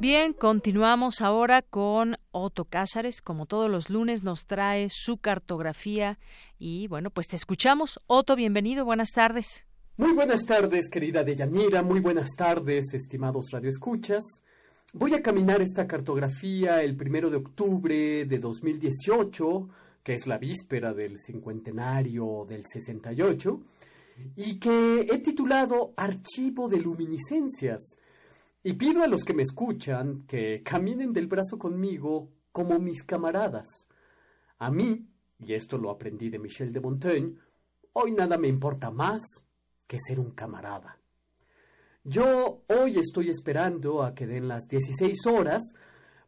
Bien, continuamos ahora con Otto Cázares. Como todos los lunes nos trae su cartografía y bueno, pues te escuchamos. Otto, bienvenido, buenas tardes. Muy buenas tardes, querida Deyanira, muy buenas tardes, estimados radioescuchas. Voy a caminar esta cartografía el primero de octubre de 2018, que es la víspera del cincuentenario del 68, y que he titulado Archivo de Luminiscencias y pido a los que me escuchan que caminen del brazo conmigo como mis camaradas. A mí, y esto lo aprendí de Michel de Montaigne, hoy nada me importa más que ser un camarada. Yo hoy estoy esperando a que den las 16 horas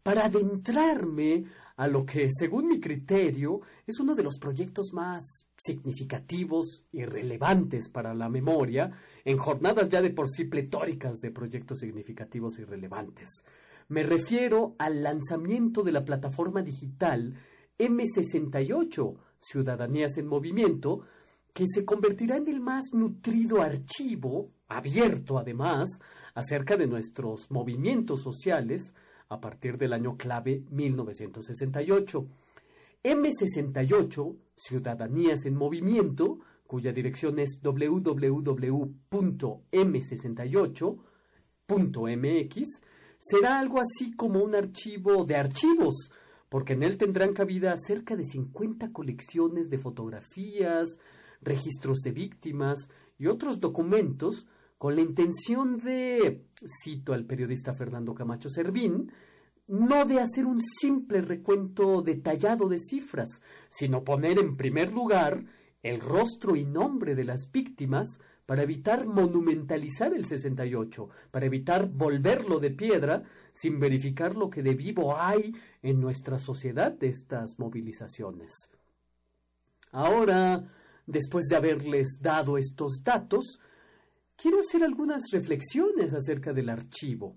para adentrarme a lo que, según mi criterio, es uno de los proyectos más significativos y relevantes para la memoria en jornadas ya de por sí pletóricas de proyectos significativos y relevantes. Me refiero al lanzamiento de la plataforma digital M68, Ciudadanías en Movimiento, que se convertirá en el más nutrido archivo, abierto además, acerca de nuestros movimientos sociales a partir del año clave 1968. M68, Ciudadanías en Movimiento, cuya dirección es www.m68.mx, será algo así como un archivo de archivos, porque en él tendrán cabida cerca de 50 colecciones de fotografías, registros de víctimas y otros documentos con la intención de, cito al periodista Fernando Camacho Servín, no de hacer un simple recuento detallado de cifras, sino poner en primer lugar el rostro y nombre de las víctimas para evitar monumentalizar el 68, para evitar volverlo de piedra sin verificar lo que de vivo hay en nuestra sociedad de estas movilizaciones. Ahora, después de haberles dado estos datos, quiero hacer algunas reflexiones acerca del archivo.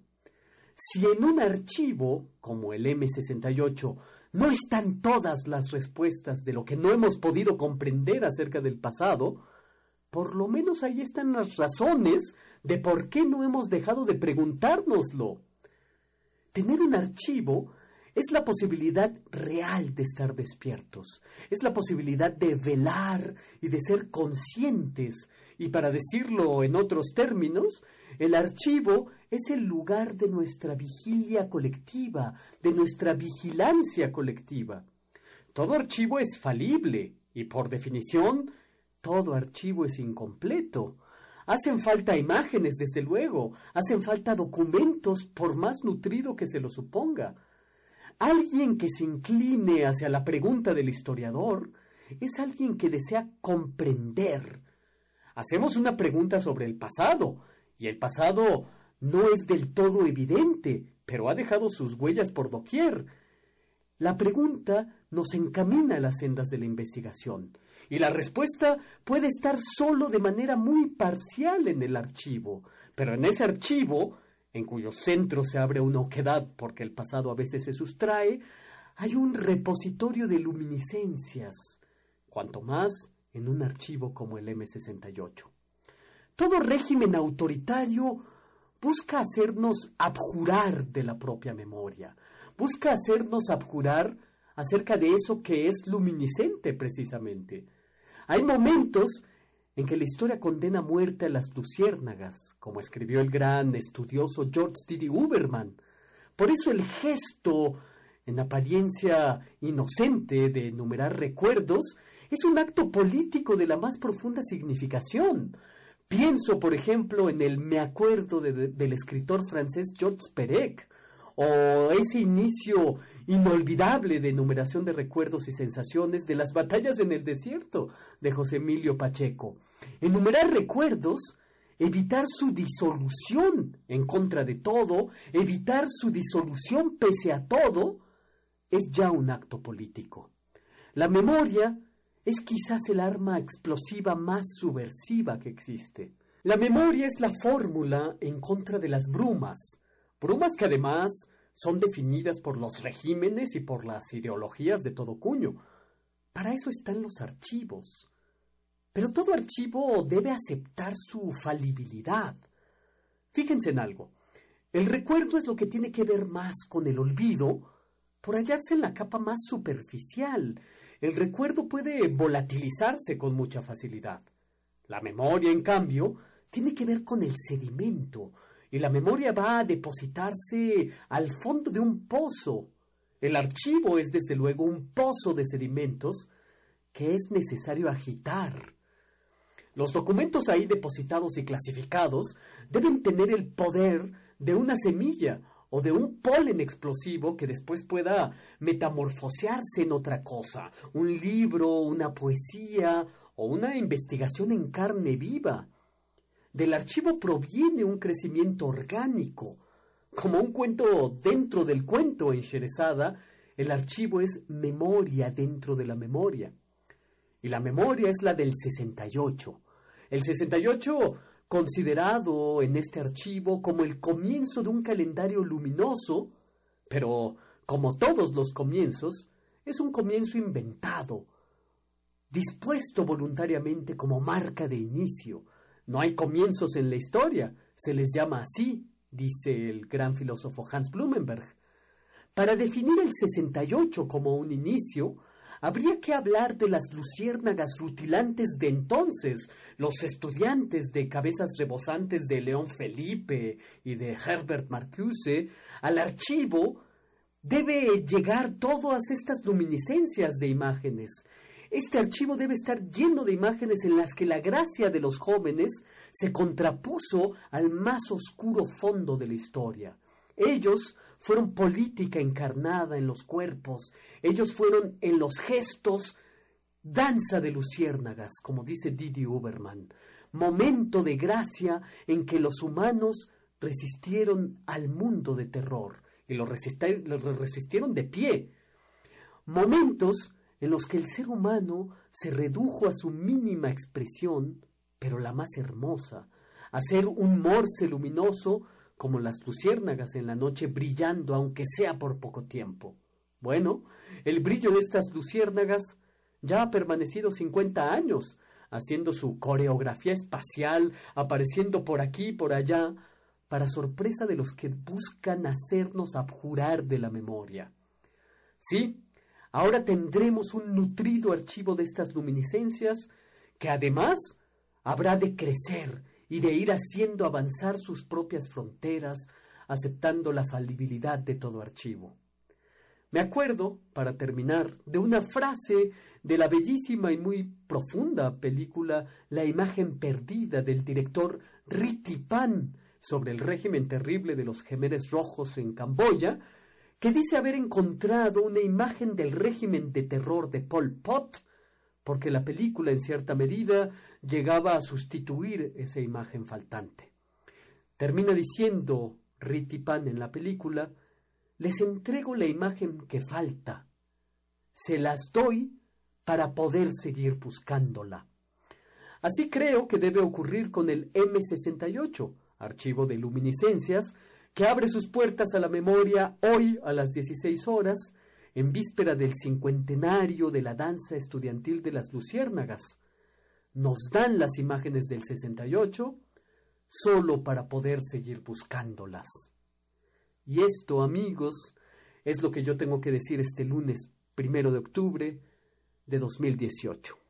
Si en un archivo, como el M68, no están todas las respuestas de lo que no hemos podido comprender acerca del pasado, por lo menos ahí están las razones de por qué no hemos dejado de preguntárnoslo. Tener un archivo es la posibilidad real de estar despiertos, es la posibilidad de velar y de ser conscientes, y para decirlo en otros términos, el archivo es el lugar de nuestra vigilia colectiva, de nuestra vigilancia colectiva. Todo archivo es falible y por definición todo archivo es incompleto. Hacen falta imágenes, desde luego, hacen falta documentos por más nutrido que se lo suponga. Alguien que se incline hacia la pregunta del historiador es alguien que desea comprender. Hacemos una pregunta sobre el pasado, y el pasado no es del todo evidente, pero ha dejado sus huellas por doquier. La pregunta nos encamina a las sendas de la investigación, y la respuesta puede estar solo de manera muy parcial en el archivo, pero en ese archivo, en cuyo centro se abre una oquedad porque el pasado a veces se sustrae, hay un repositorio de luminiscencias, cuanto más en un archivo como el M68. Todo régimen autoritario busca hacernos abjurar de la propia memoria, busca hacernos abjurar acerca de eso que es luminiscente precisamente. Hay momentos en que la historia condena a muerte a las luciérnagas, como escribió el gran estudioso George Didi Uberman. Por eso el gesto, en apariencia inocente, de enumerar recuerdos, es un acto político de la más profunda significación, Pienso, por ejemplo, en el Me acuerdo del escritor francés Georges Perec, o ese inicio inolvidable de enumeración de recuerdos y sensaciones de las batallas en el desierto de José Emilio Pacheco. Enumerar recuerdos evitar su disolución en contra de todo, evitar su disolución pese a todo, es ya un acto político. La memoria es quizás el arma explosiva más subversiva que existe. La memoria es la fórmula en contra de las brumas, brumas que además son definidas por los regímenes y por las ideologías de todo cuño. Para eso están los archivos. Pero todo archivo debe aceptar su falibilidad. Fíjense en algo. El recuerdo es lo que tiene que ver más con el olvido por hallarse en la capa más superficial. El recuerdo puede volatilizarse con mucha facilidad. La memoria, en cambio, tiene que ver con el sedimento, y la memoria va a depositarse al fondo de un pozo. El archivo es desde luego un pozo de sedimentos que es necesario agitar. Los documentos ahí depositados y clasificados deben tener el poder de una semilla o de un polen explosivo que después pueda metamorfosearse en otra cosa, un libro, una poesía o una investigación en carne viva. Del archivo proviene un crecimiento orgánico. Como un cuento dentro del cuento en Sherezada, el archivo es memoria dentro de la memoria. Y la memoria es la del 68. El 68 considerado en este archivo como el comienzo de un calendario luminoso, pero como todos los comienzos, es un comienzo inventado, dispuesto voluntariamente como marca de inicio, no hay comienzos en la historia, se les llama así, dice el gran filósofo Hans Blumenberg. Para definir el 68 como un inicio, habría que hablar de las luciérnagas rutilantes de entonces, los estudiantes de cabezas rebosantes de León Felipe y de Herbert Marcuse, al archivo debe llegar todas estas luminiscencias de imágenes, este archivo debe estar lleno de imágenes en las que la gracia de los jóvenes se contrapuso al más oscuro fondo de la historia. Ellos fueron política encarnada en los cuerpos, ellos fueron en los gestos danza de luciérnagas, como dice Didi Uberman, momento de gracia en que los humanos resistieron al mundo de terror y lo, resistieron de pie. Momentos en los que el ser humano se redujo a su mínima expresión, pero la más hermosa, a ser un morse luminoso como las luciérnagas en la noche brillando aunque sea por poco tiempo. Bueno, el brillo de estas luciérnagas ya ha permanecido cincuenta años, haciendo su coreografía espacial, apareciendo por aquí y por allá, para sorpresa de los que buscan hacernos abjurar de la memoria. Sí, Ahora tendremos un nutrido archivo de estas luminiscencias que además habrá de crecer y de ir haciendo avanzar sus propias fronteras, aceptando la falibilidad de todo archivo. Me acuerdo, para terminar, de una frase de la bellísima y muy profunda película La imagen perdida del director Riti Pan sobre el régimen terrible de los gemeres rojos en Camboya, que dice haber encontrado una imagen del régimen de terror de Pol Pot, porque la película en cierta medida llegaba a sustituir esa imagen faltante. Termina diciendo Ritipan en la película, les entrego la imagen que falta, se las doy para poder seguir buscándola. Así creo que debe ocurrir con el M68, archivo de luminiscencias, que abre sus puertas a la memoria hoy a las 16 horas, en víspera del cincuentenario de la danza estudiantil de las Luciérnagas. Nos dan las imágenes del 68 solo para poder seguir buscándolas. Y esto, amigos, es lo que yo tengo que decir este lunes primero de octubre de 2018.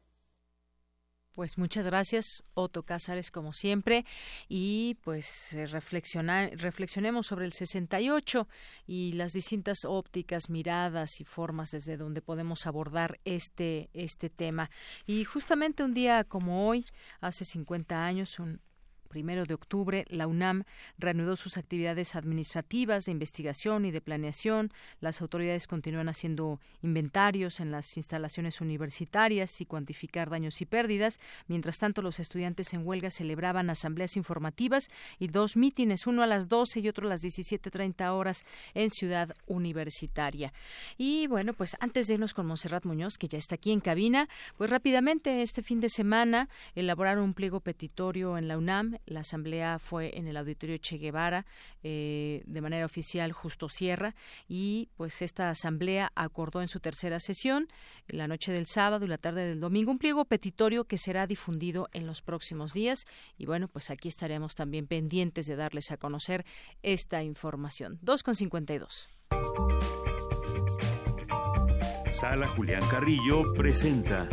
Pues muchas gracias, Otto Cázares, como siempre. Y pues eh, reflexionemos sobre el 68 y las distintas ópticas, miradas y formas desde donde podemos abordar este, este tema. Y justamente un día como hoy, hace 50 años, un primero de octubre, la UNAM reanudó sus actividades administrativas de investigación y de planeación. Las autoridades continúan haciendo inventarios en las instalaciones universitarias y cuantificar daños y pérdidas. Mientras tanto, los estudiantes en huelga celebraban asambleas informativas y dos mítines, uno a las 12 y otro a las 17.30 horas en Ciudad Universitaria. Y bueno, pues antes de irnos con Monserrat Muñoz, que ya está aquí en cabina, pues rápidamente este fin de semana elaboraron un pliego petitorio en la UNAM. La asamblea fue en el auditorio Che Guevara, eh, de manera oficial Justo Sierra, y pues esta asamblea acordó en su tercera sesión, la noche del sábado y la tarde del domingo, un pliego petitorio que será difundido en los próximos días. Y bueno, pues aquí estaremos también pendientes de darles a conocer esta información. 2,52. Sala Julián Carrillo presenta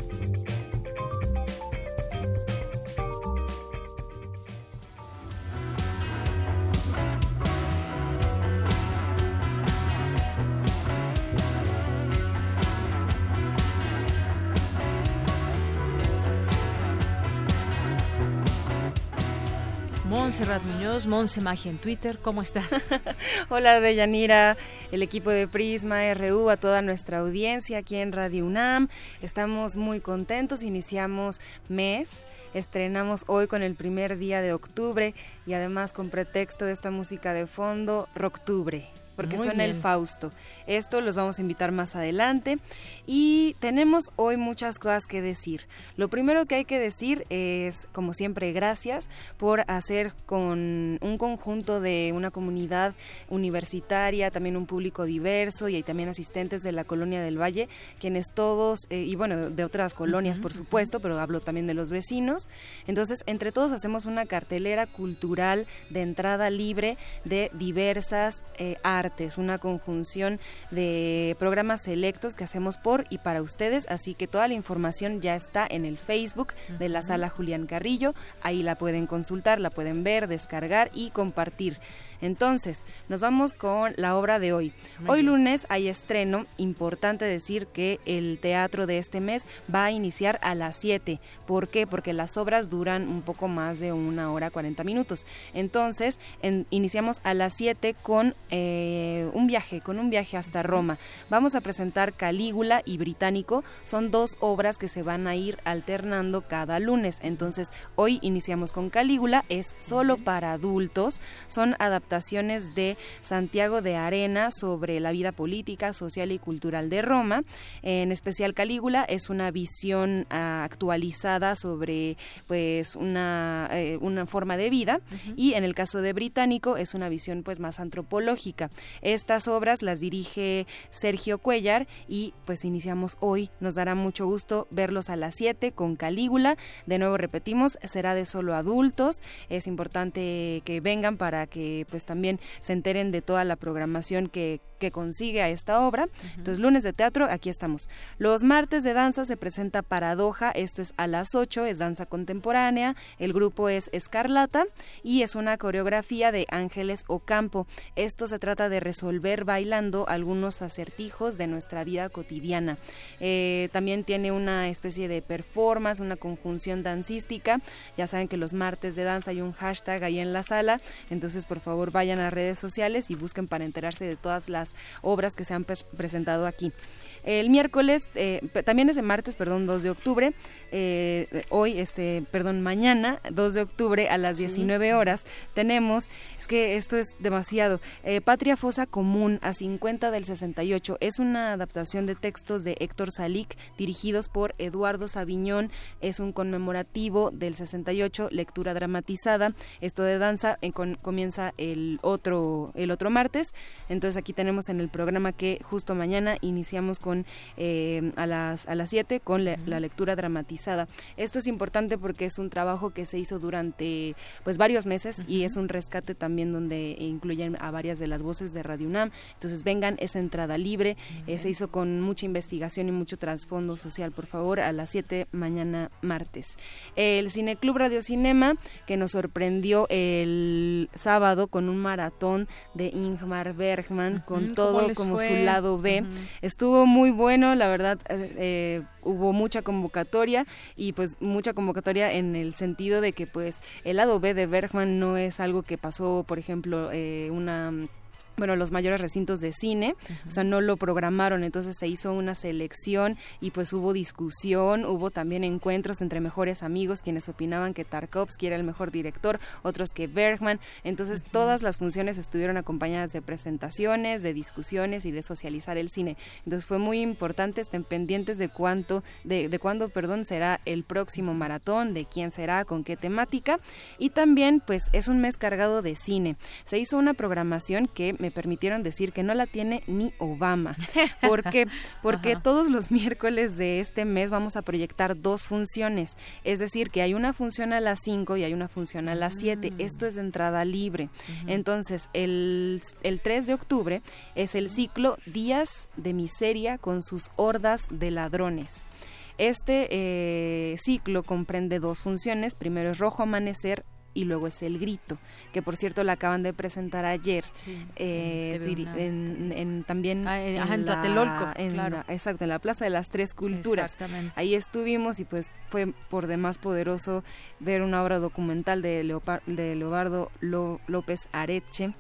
Montserrat Muñoz, Monse Magia en Twitter, ¿cómo estás? Hola Deyanira, el equipo de Prisma RU, a toda nuestra audiencia aquí en Radio UNAM. Estamos muy contentos, iniciamos mes. Estrenamos hoy con el primer día de octubre y además con pretexto de esta música de fondo, Roctubre porque suena el Fausto. Esto los vamos a invitar más adelante y tenemos hoy muchas cosas que decir. Lo primero que hay que decir es, como siempre, gracias por hacer con un conjunto de una comunidad universitaria, también un público diverso y hay también asistentes de la colonia del Valle, quienes todos, eh, y bueno, de otras colonias por supuesto, pero hablo también de los vecinos. Entonces, entre todos hacemos una cartelera cultural de entrada libre de diversas eh, artes, una conjunción de programas selectos que hacemos por y para ustedes, así que toda la información ya está en el Facebook de la sala Julián Carrillo, ahí la pueden consultar, la pueden ver, descargar y compartir. Entonces, nos vamos con la obra de hoy. hoy lunes hay estreno, importante decir que el teatro de este mes va a iniciar a las 7. ¿Por qué? Porque las obras duran un poco más de una hora 40 minutos. Entonces, iniciamos a las 7 con eh, un viaje, con un viaje hasta Roma. Vamos a presentar Calígula y Británico. Son dos obras que se van a ir alternando cada lunes. Entonces, hoy iniciamos con Calígula, es solo para adultos. Son adaptaciones de Santiago de Arena sobre la vida política, social y cultural de Roma. En especial Calígula es una visión ah, actualizada sobre pues una, eh, una forma de vida y en el caso de Británico es una visión pues más antropológica. Estas obras las dirige Sergio Cuellar y pues iniciamos hoy. Nos dará mucho gusto verlos a las 7 con Calígula. De nuevo repetimos, será de solo adultos. Es importante que vengan para que pues también se enteren de toda la programación que, que consigue a esta obra. Entonces, lunes de teatro, aquí estamos. Los martes de danza se presenta Paradoja, esto es a las 8, es danza contemporánea, el grupo es Escarlata y es una coreografía de Ángeles Ocampo. Esto se trata de resolver bailando algunos acertijos de nuestra vida cotidiana. Eh, también tiene una especie de performance, una conjunción dancística. Ya saben que los martes de danza hay un hashtag ahí en la sala, entonces por favor vayan a redes sociales y busquen para enterarse de todas las obras que se han presentado aquí. El miércoles, eh, también es el martes, perdón, 2 de octubre, eh, hoy, este, perdón, mañana, 2 de octubre a las 19 horas, tenemos, es que esto es demasiado, eh, Patria Fosa Común a 50 del 68. Es una adaptación de textos de Héctor Salic dirigidos por Eduardo Sabiñón. Es un conmemorativo del 68, lectura dramatizada. Esto de danza comienza el otro, el otro martes. Entonces aquí tenemos en el programa que justo mañana iniciamos con eh, a las a las 7 con la lectura dramatizada. Esto es importante porque es un trabajo que se hizo durante pues varios meses y es un rescate también donde incluyen a varias de las voces de Radio UNAM. Entonces vengan, esa entrada libre, eh, se hizo con mucha investigación y mucho trasfondo social, por favor, a las 7 mañana martes. El Cineclub Radio Cinema, que nos sorprendió el sábado con un maratón de Ingmar Bergman, con todo como su lado B. Estuvo muy bueno, la verdad, eh, eh, hubo mucha convocatoria y pues mucha convocatoria en el sentido de que pues el lado B de Bergman no es algo que pasó, por ejemplo, eh, una bueno, los mayores recintos de cine, o sea, no lo programaron, entonces se hizo una selección y pues hubo discusión, hubo también encuentros entre mejores amigos quienes opinaban que Tarkovsky era el mejor director, otros que Bergman, entonces todas las funciones estuvieron acompañadas de presentaciones, de discusiones y de socializar el cine. Entonces fue muy importante, estén pendientes de cuánto, de, de cuándo, perdón, será el próximo maratón, de quién será, con qué temática y también pues es un mes cargado de cine. Se hizo una programación que me permitieron decir que no la tiene ni Obama. ¿Por qué? Porque todos los miércoles de este mes vamos a proyectar dos funciones. Es decir, que hay una función a las 5 y hay una función a las 7. Mm. Esto es de entrada libre. Entonces, el, el 3 de octubre es el ciclo Días de Miseria con sus hordas de ladrones. Este eh, ciclo comprende dos funciones. Primero es Rojo Amanecer y luego es El Grito, que por cierto la acaban de presentar ayer eh, en, también ah, en, la, exacto, en la Plaza de las Tres Culturas. Ahí estuvimos y pues fue por demás poderoso ver una obra documental de, de Leobardo López Areche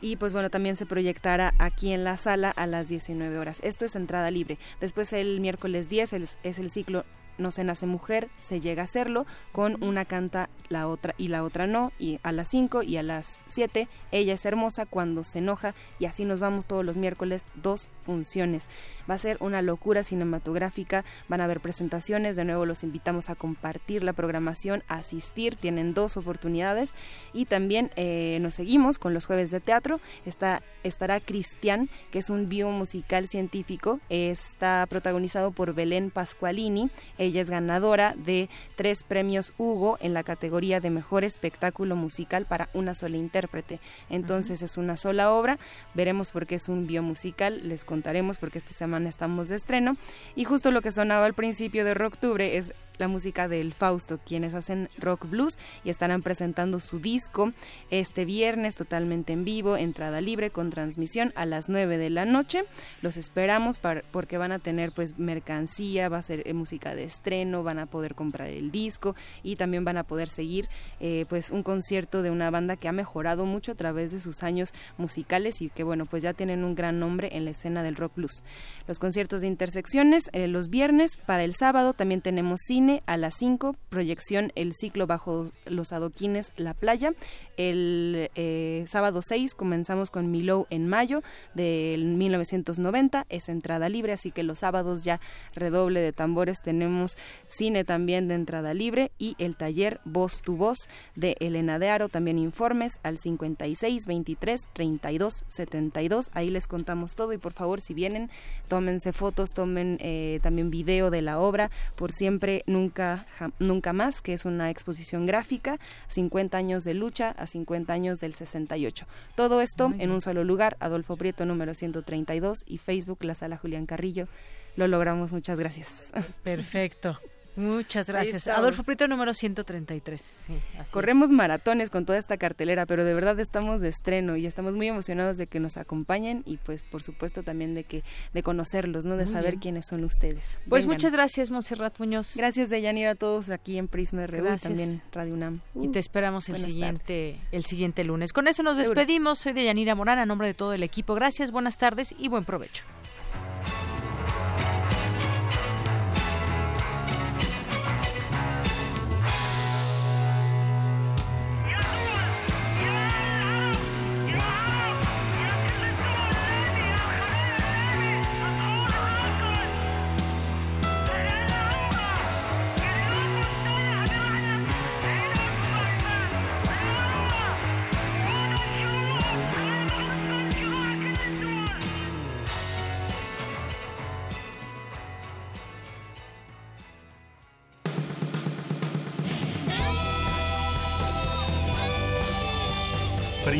y pues bueno, también se proyectará aquí en la sala a las 19 horas. Esto es entrada libre. Después el miércoles 10 es el ciclo no se nace mujer, se llega a hacerlo, con una canta la otra y la otra no, y a las 5 y a las 7 ella es hermosa cuando se enoja y así nos vamos todos los miércoles, dos funciones. Va a ser una locura cinematográfica, van a haber presentaciones, de nuevo los invitamos a compartir la programación, a asistir, tienen dos oportunidades y también eh, nos seguimos con los jueves de teatro, Está, estará Cristian, que es un biomusical científico, está protagonizado por Belén Pascualini, ella es ganadora de tres premios Hugo en la categoría de mejor espectáculo musical para una sola intérprete. Entonces es una sola obra. Veremos por qué es un biomusical. Les contaremos porque esta semana estamos de estreno. Y justo lo que sonaba al principio de Octubre es la música del Fausto, quienes hacen rock blues y estarán presentando su disco este viernes totalmente en vivo, entrada libre con transmisión a las 9 de la noche. Los esperamos porque van a tener pues mercancía, va a ser eh, música de estreno, van a poder comprar el disco y también van a poder seguir eh, pues un concierto de una banda que ha mejorado mucho a través de sus años musicales y que bueno pues ya tienen un gran nombre en la escena del rock blues. Los conciertos de intersecciones eh, los viernes, para el sábado también tenemos cine a las 5, proyección El ciclo bajo los adoquines La Playa. El eh, sábado 6 comenzamos con Milou en mayo del 1990, es entrada libre, así que los sábados ya redoble de tambores tenemos cine también de entrada libre y el taller Voz tu Voz de Elena de Aro, también informes al 56 23 32 72, ahí les contamos todo y por favor si vienen tómense fotos, tomen eh, también video de la obra, por siempre nunca, nunca más, que es una exposición gráfica, 50 años de lucha a 50 años del 68. Todo esto en un solo lugar, Adolfo Prieto número 132 y Facebook, la sala Julián Carrillo. Lo logramos, muchas gracias. Perfecto. Muchas gracias. Adolfo Prieto número 133. Sí, Corremos maratones con toda esta cartelera, pero de verdad estamos de estreno y estamos muy emocionados de que nos acompañen y pues por supuesto también de que de conocerlos, ¿no? De saber quiénes son ustedes. Pues muchas gracias, Monserrat Muñoz. Gracias de Yanira a todos aquí en Prisma RU y también Radio UNAM. y te esperamos el siguiente el siguiente lunes. Con eso nos despedimos. Soy de Yanira Morán a nombre de todo el equipo. Gracias, buenas tardes y buen provecho.